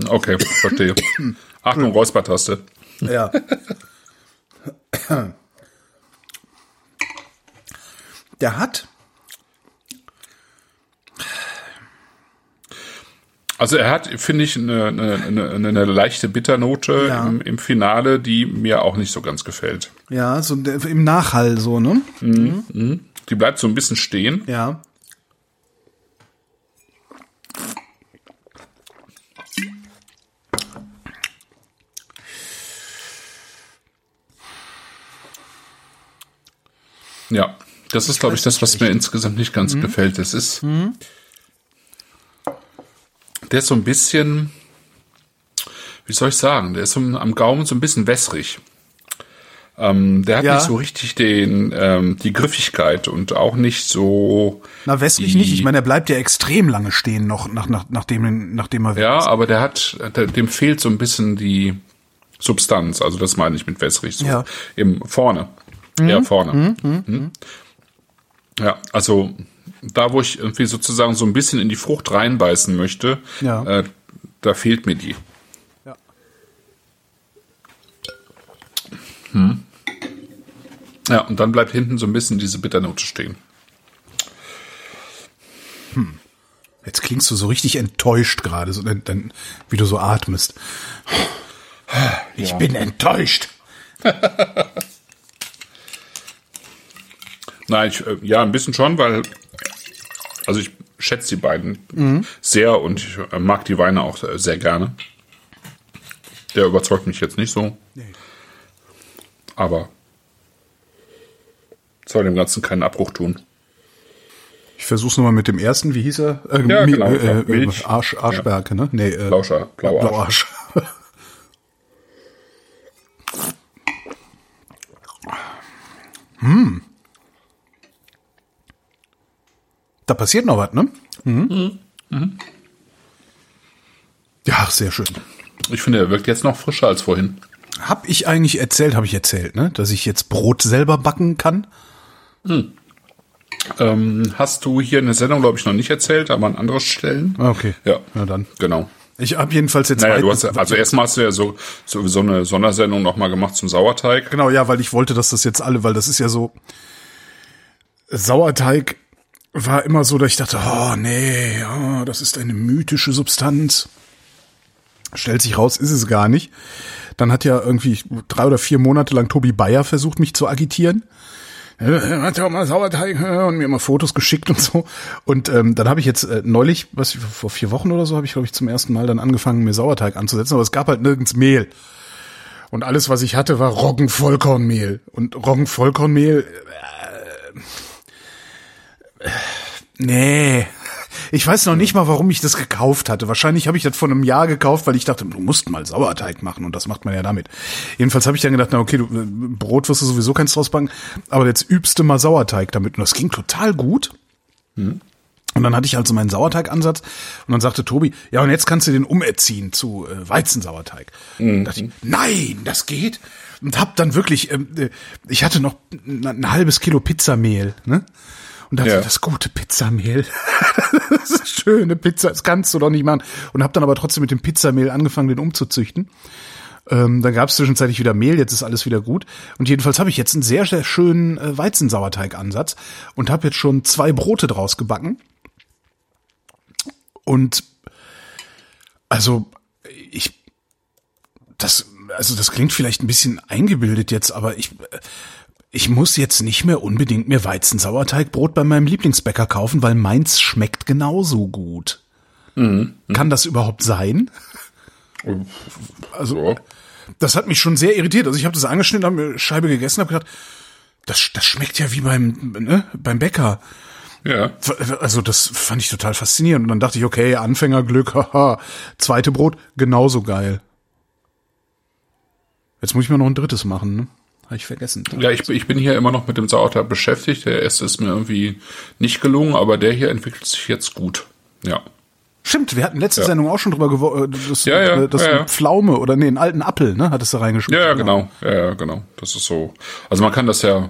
Okay, verstehe. Achtung, Räuspertaste. Ja. Der hat, Also er hat, finde ich, eine, eine, eine, leichte Bitternote Ja. im, im Finale, die mir auch nicht so ganz gefällt. ja, so im Nachhall so, ne? Die bleibt so ein bisschen stehen. Ja. Ja, das ist, glaube ich, das, was mir insgesamt nicht ganz gefällt. Das ist, der ist so ein bisschen, wie soll ich sagen, der ist so am Gaumen so ein bisschen wässrig. Ähm, der hat Ja. nicht so richtig den, ähm, die Griffigkeit und auch nicht so. Na, die- nicht. Ich meine, er bleibt ja extrem lange stehen noch, nach, nach, nachdem, nachdem er Ja, aber der hat, der, dem fehlt so ein bisschen die Substanz. Also das meine ich mit wässrig. So Ja. Im vorne. Ja, vorne. Mhm. Ja, also da, wo ich irgendwie sozusagen so ein bisschen in die Frucht reinbeißen möchte, Ja. äh, da fehlt mir die. Ja. Hm. Ja, und dann bleibt hinten so ein bisschen diese Bitternote stehen. Jetzt klingst du so richtig enttäuscht gerade, so, dann, dann, wie du so atmest. Ich bin enttäuscht. Nein, ich, äh, ja, ein bisschen schon, weil, also ich schätze die beiden sehr und ich äh, mag die Weine auch äh, sehr gerne. Der überzeugt mich jetzt nicht so, aber soll dem Ganzen keinen Abbruch tun. Ich versuch's nochmal mit dem ersten, wie hieß er? Äh, Ja, genau, äh, ja, Milch. Arsch, Arschberke, ne? Nee, äh, Blauscher, Blauarsch. Blauarsch. hm. Da passiert noch was, ne? Mhm. Ja, sehr schön. Ich finde, er wirkt jetzt noch frischer als vorhin. Hab ich eigentlich erzählt, habe ich erzählt, ne? Dass ich jetzt Brot selber backen kann? Ähm, hast du hier in der Sendung, glaube ich, noch nicht erzählt, aber an anderen Stellen? Ah, Okay. Ja. Na dann. Genau. Ich habe jedenfalls jetzt Naja, du hast ja, also erstmal hast du ja so, sowieso eine Sondersendung nochmal gemacht zum Sauerteig. Genau, ja, weil ich wollte, dass das jetzt alle, weil das ist ja so Sauerteig war immer so, dass ich dachte, oh nee, oh, das ist eine mythische Substanz. Stellt sich raus, ist es gar nicht. Dann hat ja irgendwie drei oder vier Monate lang Tobi Bayer versucht, mich zu agitieren. Er hat ja auch mal Sauerteig und mir immer Fotos geschickt und so. Und ähm, dann habe ich jetzt äh, neulich, was vor vier Wochen oder so, habe ich glaube ich zum ersten Mal dann angefangen, mir Sauerteig anzusetzen, aber es gab halt nirgends Mehl. Und alles, was ich hatte, war Roggenvollkornmehl. Und Roggenvollkornmehl, äh, nee. Ich weiß noch nicht mal, warum ich das gekauft hatte. Wahrscheinlich habe ich das vor einem Jahr gekauft, weil ich dachte, du musst mal Sauerteig machen und das macht man ja damit. Jedenfalls habe ich dann gedacht, na okay, du, äh, Brot wirst du sowieso keins draus backen, aber jetzt übst du mal Sauerteig damit. Und das ging total gut. Und dann hatte ich also meinen Sauerteigansatz und dann sagte Tobi, ja und jetzt kannst du den umerziehen zu äh, Weizensauerteig. Mhm. dachte ich, nein, das geht. Und hab dann wirklich, ähm, äh, ich hatte noch ein, ein halbes Kilo Pizzamehl, ne? Und dachte, Ja. das gute Pizzamehl, das ist schöne Pizza, das kannst du doch nicht machen. Und hab dann aber trotzdem mit dem Pizzamehl angefangen, den umzuzüchten. Ähm, dann gab es zwischenzeitlich wieder Mehl, jetzt ist alles wieder gut. Und jedenfalls habe ich jetzt einen sehr, sehr schönen äh, Weizensauerteigansatz und habe jetzt schon zwei Brote draus gebacken. Und also ich das also das klingt vielleicht ein bisschen eingebildet jetzt, aber ich ich muss jetzt nicht mehr unbedingt mir Weizensauerteigbrot bei meinem Lieblingsbäcker kaufen, weil meins schmeckt genauso gut. Kann das überhaupt sein? Also, das hat mich schon sehr irritiert. Also ich habe das angeschnitten, habe mir Scheibe gegessen, habe gedacht, das, das schmeckt ja wie beim, ne, beim Bäcker. Ja. Also das fand ich total faszinierend. Und dann dachte ich, okay, Anfängerglück, haha, zweite Brot, genauso geil. Jetzt muss ich mir noch ein drittes machen, ne? Habe ich vergessen. Ja, ich, ich bin hier immer noch mit dem Sauerteig beschäftigt. Der erste ist mir irgendwie nicht gelungen, aber der hier entwickelt sich jetzt gut. Ja. Stimmt, wir hatten letzte Ja. Sendung auch schon drüber geworden, das, Ja, ja, äh, das ja. Pflaume oder nee, einen alten Apfel, ne, hattest du reingeschmissen. Ja, ja, genau. Ja, ja, genau. Das ist so. Also man kann das ja äh,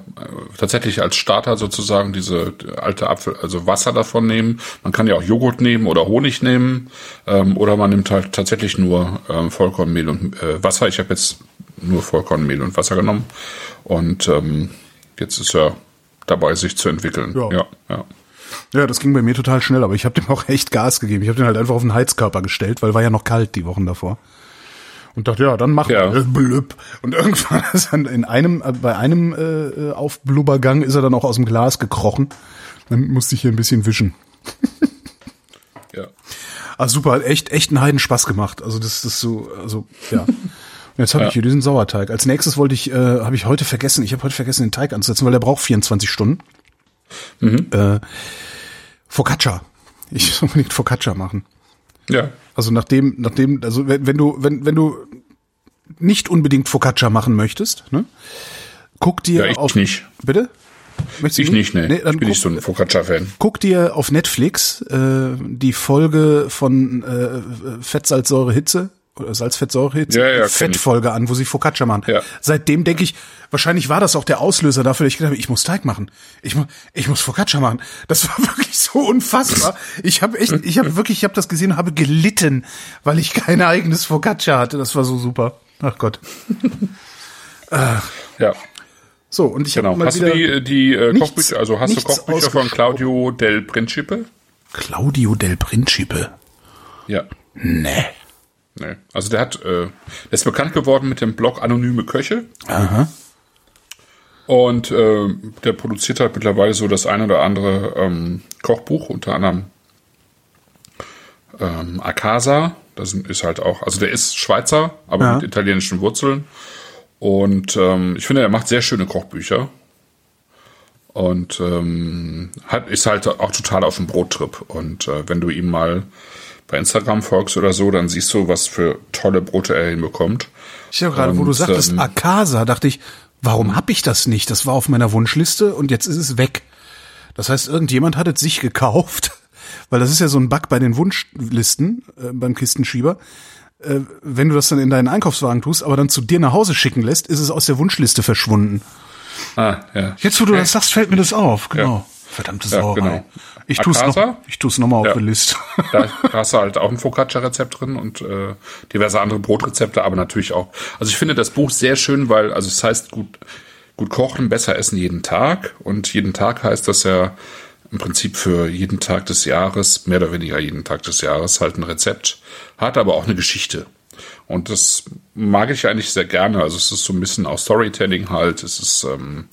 tatsächlich als Starter sozusagen diese alte Apfel, also Wasser davon nehmen. Man kann ja auch Joghurt nehmen oder Honig nehmen. Ähm, oder man nimmt halt tatsächlich nur ähm, Vollkornmehl und äh, Wasser. Ich habe jetzt nur Vollkornmehl und Wasser genommen. Und ähm, jetzt ist er dabei, sich zu entwickeln. Ja. ja. ja. Ja, das ging bei mir total schnell, aber ich habe dem auch echt Gas gegeben. Ich habe den halt einfach auf den Heizkörper gestellt, weil war ja noch kalt die Wochen davor. Und dachte, ja, dann mach Ja. Blüpp. Und irgendwann ist dann in einem, äh, bei einem äh, Aufblubbergang ist er dann auch aus dem Glas gekrochen. Dann musste ich hier ein bisschen wischen. ja. Ah, super, hat echt, echt einen Heiden Spaß gemacht. Also das ist so, also ja. Jetzt habe ich hier diesen Sauerteig. Als nächstes wollte ich, äh, habe ich heute vergessen, ich habe heute vergessen, den Teig anzusetzen, weil der braucht 24 Stunden. Äh, Focaccia. Ich muss unbedingt Focaccia machen. Ja. Also nachdem, nachdem, also wenn, wenn du, wenn, wenn du nicht unbedingt Focaccia machen möchtest, ne, guck dir Ja, ich auf nicht. Bitte? Möchtest Ich nicht, nee. dann ich bin guck, nicht so ein Focaccia-Fan. guck dir auf Netflix äh, die Folge von äh, Fettsalzsäure Hitze Salzfettsäure Hitze Ja, ja, Fettfolge an, wo sie Focaccia machen. Ja. Seitdem denke ich, wahrscheinlich war das auch der Auslöser dafür, dass ich gedacht habe, ich muss Teig machen. Ich muss ich muss Focaccia machen. Das war wirklich so unfassbar. Ich habe echt ich habe wirklich ich habe das gesehen und habe gelitten, weil ich kein eigenes Focaccia hatte. Das war so super. Ach Gott. Ja. So, und ich Genau. habe mal Hast du wieder die, die äh, nichts- Kochbücher, also hast du Kochbücher von. Claudio del Principe? Claudio del Principe. Ja. Nee. Nee. Also der hat, äh, der ist bekannt geworden mit dem Blog Anonyme Köche. Aha. Und äh, der produziert halt mittlerweile so das ein oder andere ähm, Kochbuch, unter anderem ähm, Akasa. Das ist halt auch, also der ist Schweizer, aber Ja. mit italienischen Wurzeln. Und ähm, ich finde, er macht sehr schöne Kochbücher. Und ähm, hat, ist halt auch total auf dem Brottrip. Und äh, wenn du ihm mal bei Instagram folgst oder so, dann siehst du, was für tolle Brote er hinbekommt. Ich habe gerade, wo du sagtest ähm, Akasa, dachte ich, warum hab ich das nicht? Das war auf meiner Wunschliste und jetzt ist es weg. Das heißt, irgendjemand hat es sich gekauft, weil das ist ja so ein Bug bei den Wunschlisten äh, beim Kistenschieber. Äh, wenn du das dann in deinen Einkaufswagen tust, aber dann zu dir nach Hause schicken lässt, ist es aus der Wunschliste verschwunden. Ah, ja. Jetzt, wo du das sagst, fällt mir das auf. Genau. Ja. Verdammte Ja, Sauerei. genau. Ich noch, ich tu's noch mal auf Ja. die Liste. Da hast du halt auch ein Focaccia-Rezept drin und äh, diverse andere Brotrezepte, aber natürlich auch. Also ich finde das Buch sehr schön, weil, also es heißt gut, gut kochen, besser essen jeden Tag. Und jeden Tag heißt das ja im Prinzip für jeden Tag des Jahres, mehr oder weniger jeden Tag des Jahres, halt ein Rezept, hat aber auch eine Geschichte. Und das mag ich eigentlich sehr gerne. Also es ist so ein bisschen auch Storytelling halt. Es ist ähm,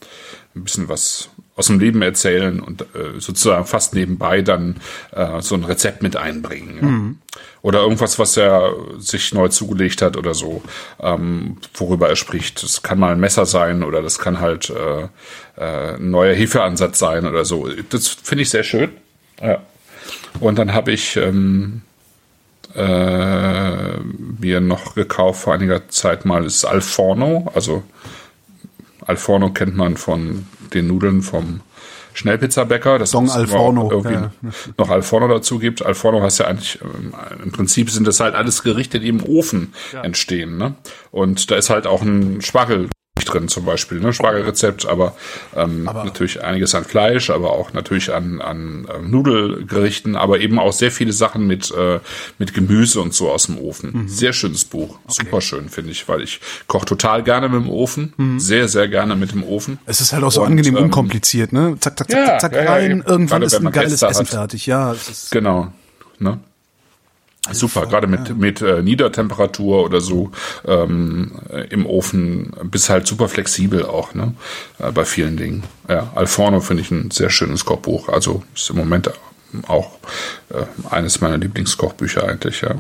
ein bisschen was aus dem Leben erzählen und äh, sozusagen fast nebenbei dann äh, so ein Rezept mit einbringen. Ja. Oder irgendwas, was er sich neu zugelegt hat oder so, ähm, worüber er spricht. Das kann mal ein Messer sein oder das kann halt äh, äh, ein neuer Hefeansatz sein oder so. Das finde ich sehr schön. Ja. Und dann habe ich ähm, äh, mir noch gekauft vor einiger Zeit mal ist Alforno. Also Alforno kennt man von den Nudeln vom Schnellpizzabäcker. Das Don Alforno, irgendwie ja. noch Alforno dazu gibt. Alforno heißt ja eigentlich, ähm, im Prinzip sind das halt alles Gerichte, die im Ofen entstehen. Ne? Und da ist halt auch ein Spargel drin zum Beispiel, ne? Spargelrezept, aber, ähm, natürlich einiges an Fleisch, aber auch natürlich an, an ähm, Nudelgerichten, aber eben auch sehr viele Sachen mit, äh, mit Gemüse und so aus dem Ofen. Sehr schönes Buch, super schön finde ich, weil ich koche total gerne mit dem Ofen, sehr, sehr gerne mit dem Ofen. Es ist halt auch so Und, angenehm ähm, unkompliziert, ne? Zack, zack, zack, Ja, zack, zack ja, ja, rein. eben. Irgendwann Gerade ist ein geiles Essen hat. fertig. Ja, es ist Genau. Ne? Super, gerade mit, mit äh, Niedertemperatur oder so ähm, äh, im Ofen bist halt super flexibel auch, ne? Äh, bei vielen Dingen. Ja, Alforno finde ich ein sehr schönes Kochbuch. Also ist im Moment auch äh, eines meiner Lieblingskochbücher eigentlich, ja.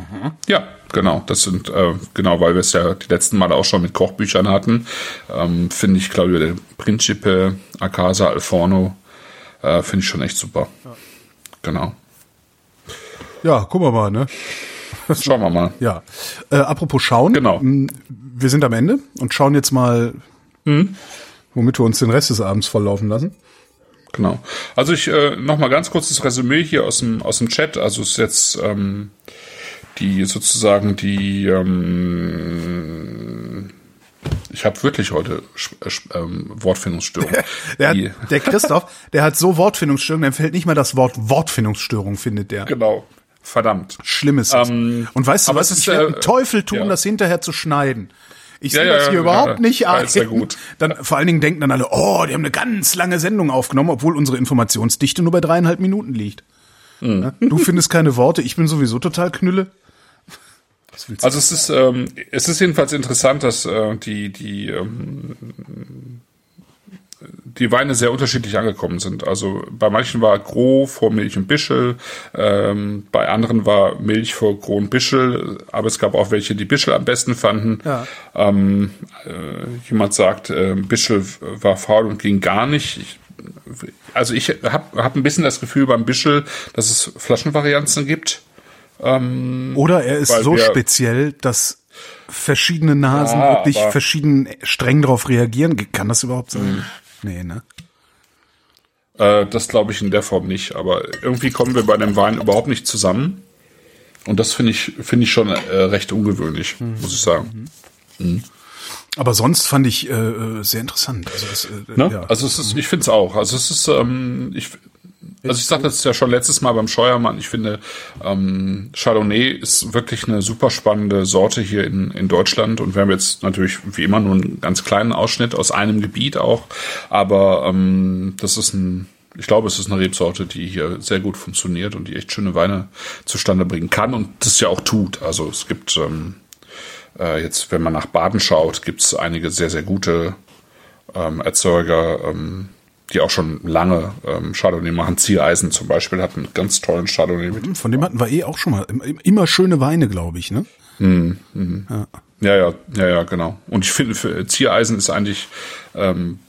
Ja, genau. Das sind, äh, genau, weil wir es ja die letzten Male auch schon mit Kochbüchern hatten, ähm, finde ich, Claudio der Principe, Acasa, Alforno, äh, finde ich schon echt super. Genau. Ja, gucken wir mal, ne? Schauen wir mal. Ja. Äh, apropos schauen. Genau. Wir sind am Ende und schauen jetzt mal, womit wir uns den Rest des Abends volllaufen lassen. Genau. Also ich äh, noch mal ganz kurzes Resümee hier aus dem aus dem Chat. Also es ist jetzt ähm, die sozusagen die ähm, ich habe wirklich heute äh, ähm, Wortfindungsstörung. Der, hat, der Christoph, der hat so Wortfindungsstörungen, dem fällt nicht mal das Wort Wortfindungsstörung, findet der. genau. Verdammt. Schlimmes. Ähm, und weißt du was? es ist, Ich werde äh, Teufel tun, ja. das hinterher zu schneiden. Ich Ja, sehe ja, das hier ja, überhaupt ja. nicht Ja, ein. sehr gut. Dann vor allen Dingen denken dann alle, oh, die haben eine ganz lange Sendung aufgenommen, obwohl unsere Informationsdichte nur bei dreieinhalb Minuten liegt. Hm. Ja, Du findest keine Worte, ich bin sowieso total knülle. Also es ist ähm, es ist jedenfalls interessant, dass äh, die die ähm, die Weine sehr unterschiedlich angekommen sind. Also bei manchen war Gros vor Milch und Bischel, ähm, bei anderen war Milch vor Gros und Bischel, aber es gab auch welche, die Bischel am besten fanden. Ja. Ähm, äh, jemand sagt, äh, Bischel war faul und ging gar nicht. Ich, also ich habe hab ein bisschen das Gefühl beim Bischel, dass es Flaschenvarianzen gibt. Oder er ist so speziell, dass verschiedene Nasen Ja, wirklich verschieden streng darauf reagieren. Kann das überhaupt sein? Nee, ne? Äh, das glaube ich in der Form nicht, aber irgendwie kommen wir bei dem Wein überhaupt nicht zusammen. Und das finde ich, finde ich schon äh, recht ungewöhnlich, muss ich sagen. Aber sonst fand ich äh, äh, sehr interessant. Also, das, äh, Ne? ja. Also es ist, ich finde es auch. Also es ist, ähm, ich, also ich sagte das ja schon letztes Mal beim Scheuermann. Ich finde, ähm, Chardonnay ist wirklich eine super spannende Sorte hier in, in Deutschland. Und wir haben jetzt natürlich wie immer nur einen ganz kleinen Ausschnitt aus einem Gebiet auch. Aber ähm, das ist ein, ich glaube, es ist eine Rebsorte, die hier sehr gut funktioniert und die echt schöne Weine zustande bringen kann und das ja auch tut. Also es gibt ähm, äh, jetzt, wenn man nach Baden schaut, gibt es einige sehr, sehr gute ähm, Erzeuger, ähm, die auch schon lange ähm, Chardonnay machen. Ziereisen zum Beispiel hat einen ganz tollen Chardonnay mit. Von dem hatten wir eh auch schon mal. Immer- schöne Weine, glaube ich, ne? Ja, ja, ja, ja, genau. Und ich finde, für Ziereisen ist eigentlich ähm,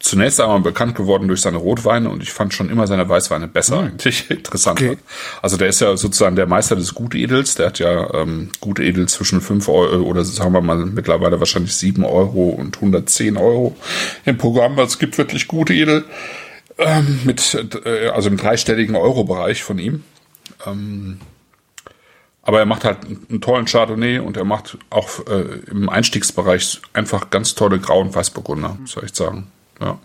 zunächst einmal bekannt geworden durch seine Rotweine und ich fand schon immer seine Weißweine besser eigentlich. Interessant. Okay. Also der ist ja sozusagen der Meister des Gutedels. Der hat ja ähm, Gutedel zwischen 5 Euro oder sagen wir mal mittlerweile wahrscheinlich 7 Euro und 110 Euro im Programm. Also es gibt wirklich Gutedel ähm, mit, äh, also im dreistelligen Euro-Bereich von ihm. Aber er macht halt einen tollen Chardonnay und er macht auch äh, im Einstiegsbereich einfach ganz tolle Grau- und Weißburgunder, soll ich sagen. Ja.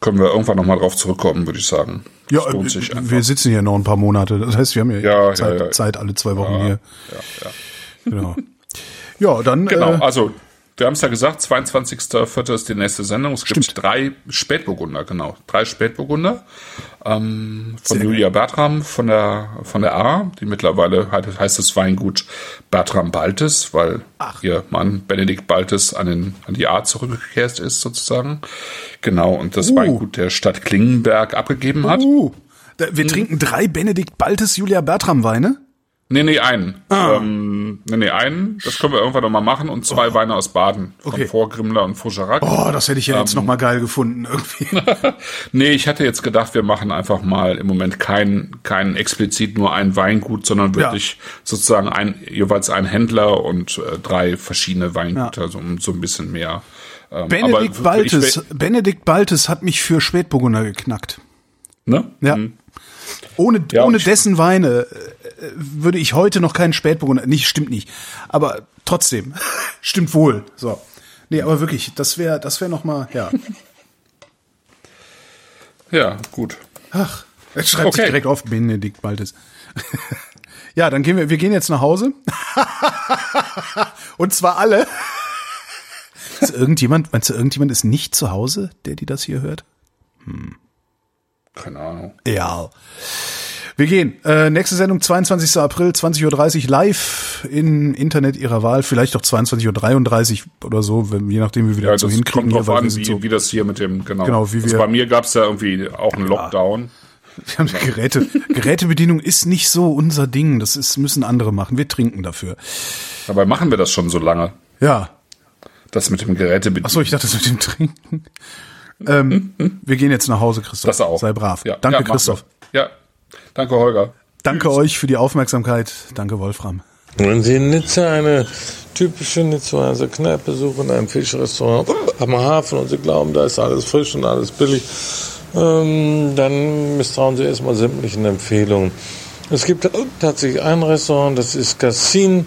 Können wir irgendwann nochmal drauf zurückkommen, würde ich sagen. Ja, äh, wir sitzen hier noch ein paar Monate. Das heißt, wir haben ja, Ja, Zeit, ja, ja. Zeit alle zwei Wochen hier. Ja, ja. Genau. Ja, dann Genau, äh, also wir haben es ja gesagt, 22.04. ist die nächste Sendung. Es gibt Stimmt. drei Spätburgunder, genau. Drei Spätburgunder ähm, von Sehr Julia Bertram von der von der A, die mittlerweile heißt, heißt das Weingut Bertram Baltes, weil ihr Mann Benedikt Baltes an, den, an die A zurückgekehrt ist sozusagen. Genau, und das Uh. Weingut der Stadt Klingenberg abgegeben hat. uh, Hm. wir trinken drei Benedikt Baltes Julia Bertram Weine. Nee, nee, einen. Ähm, nee, nee, einen. Das können wir irgendwann noch mal machen. Und zwei Weine aus Baden. Von Okay. Vorgrimmler und Foucherac. Oh, das hätte ich ja Ähm. jetzt noch mal geil gefunden irgendwie. Nee, ich hatte jetzt gedacht, wir machen einfach mal im Moment kein, kein explizit nur ein Weingut, sondern wirklich sozusagen ein, jeweils ein Händler und äh, drei verschiedene Weingüter, so, so ein bisschen mehr. Ähm, Benedikt Baltes, Benedikt Baltes hat mich für Spätburgunder geknackt. ne? Ja. Ohne, Ja, ohne dessen Weine äh, würde ich heute noch keinen Spätburgunder, nicht, stimmt nicht. Aber trotzdem, stimmt wohl. So. Nee, aber wirklich, das wäre, das wäre noch mal, ja. Ja, gut. Ach, jetzt schreibt sich Okay. direkt auf Benedikt Baltes. ja, dann gehen wir, wir gehen jetzt nach Hause. Und zwar alle. Ist irgendjemand, meinst du, irgendjemand ist nicht zu Hause, der die das hier hört? Keine Ahnung. Ja. Wir gehen. Äh, nächste Sendung 22. April, 20.30 Uhr live im Internet Ihrer Wahl. Vielleicht auch 22.33 Uhr oder so, wenn, je nachdem, wie wir Ja, das so hinkriegen. kommt drauf an, wie, so, wie das hier mit dem, genau. Genau, wie also wir- bei mir gab es ja irgendwie auch einen Lockdown. wir haben Geräte. Gerätebedienung ist nicht so unser Ding. Das ist, müssen andere machen. Wir trinken dafür. Dabei machen wir das schon so lange. Ja. Das mit dem Gerätebedienung. Achso, ich dachte, das mit dem Trinken. Ähm, wir gehen jetzt nach Hause, Christoph. das auch. Sei brav. Ja, Danke, ja, Christoph. wir. Ja, danke, Holger. Danke euch für die Aufmerksamkeit. Danke, Wolfram. Wenn Sie in Nizza eine typische Nizzaer Kneipe suchen, ein Fischrestaurant am Hafen und Sie glauben, da ist alles frisch und alles billig, ähm, dann misstrauen Sie erstmal sämtlichen Empfehlungen. Es gibt tatsächlich ein Restaurant, das ist Cassin.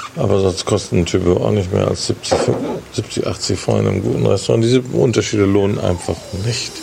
Aber sonst kostet ein Typo auch nicht mehr als 70, 70 80 Francs in einem guten Restaurant. Diese Unterschiede lohnen einfach nicht.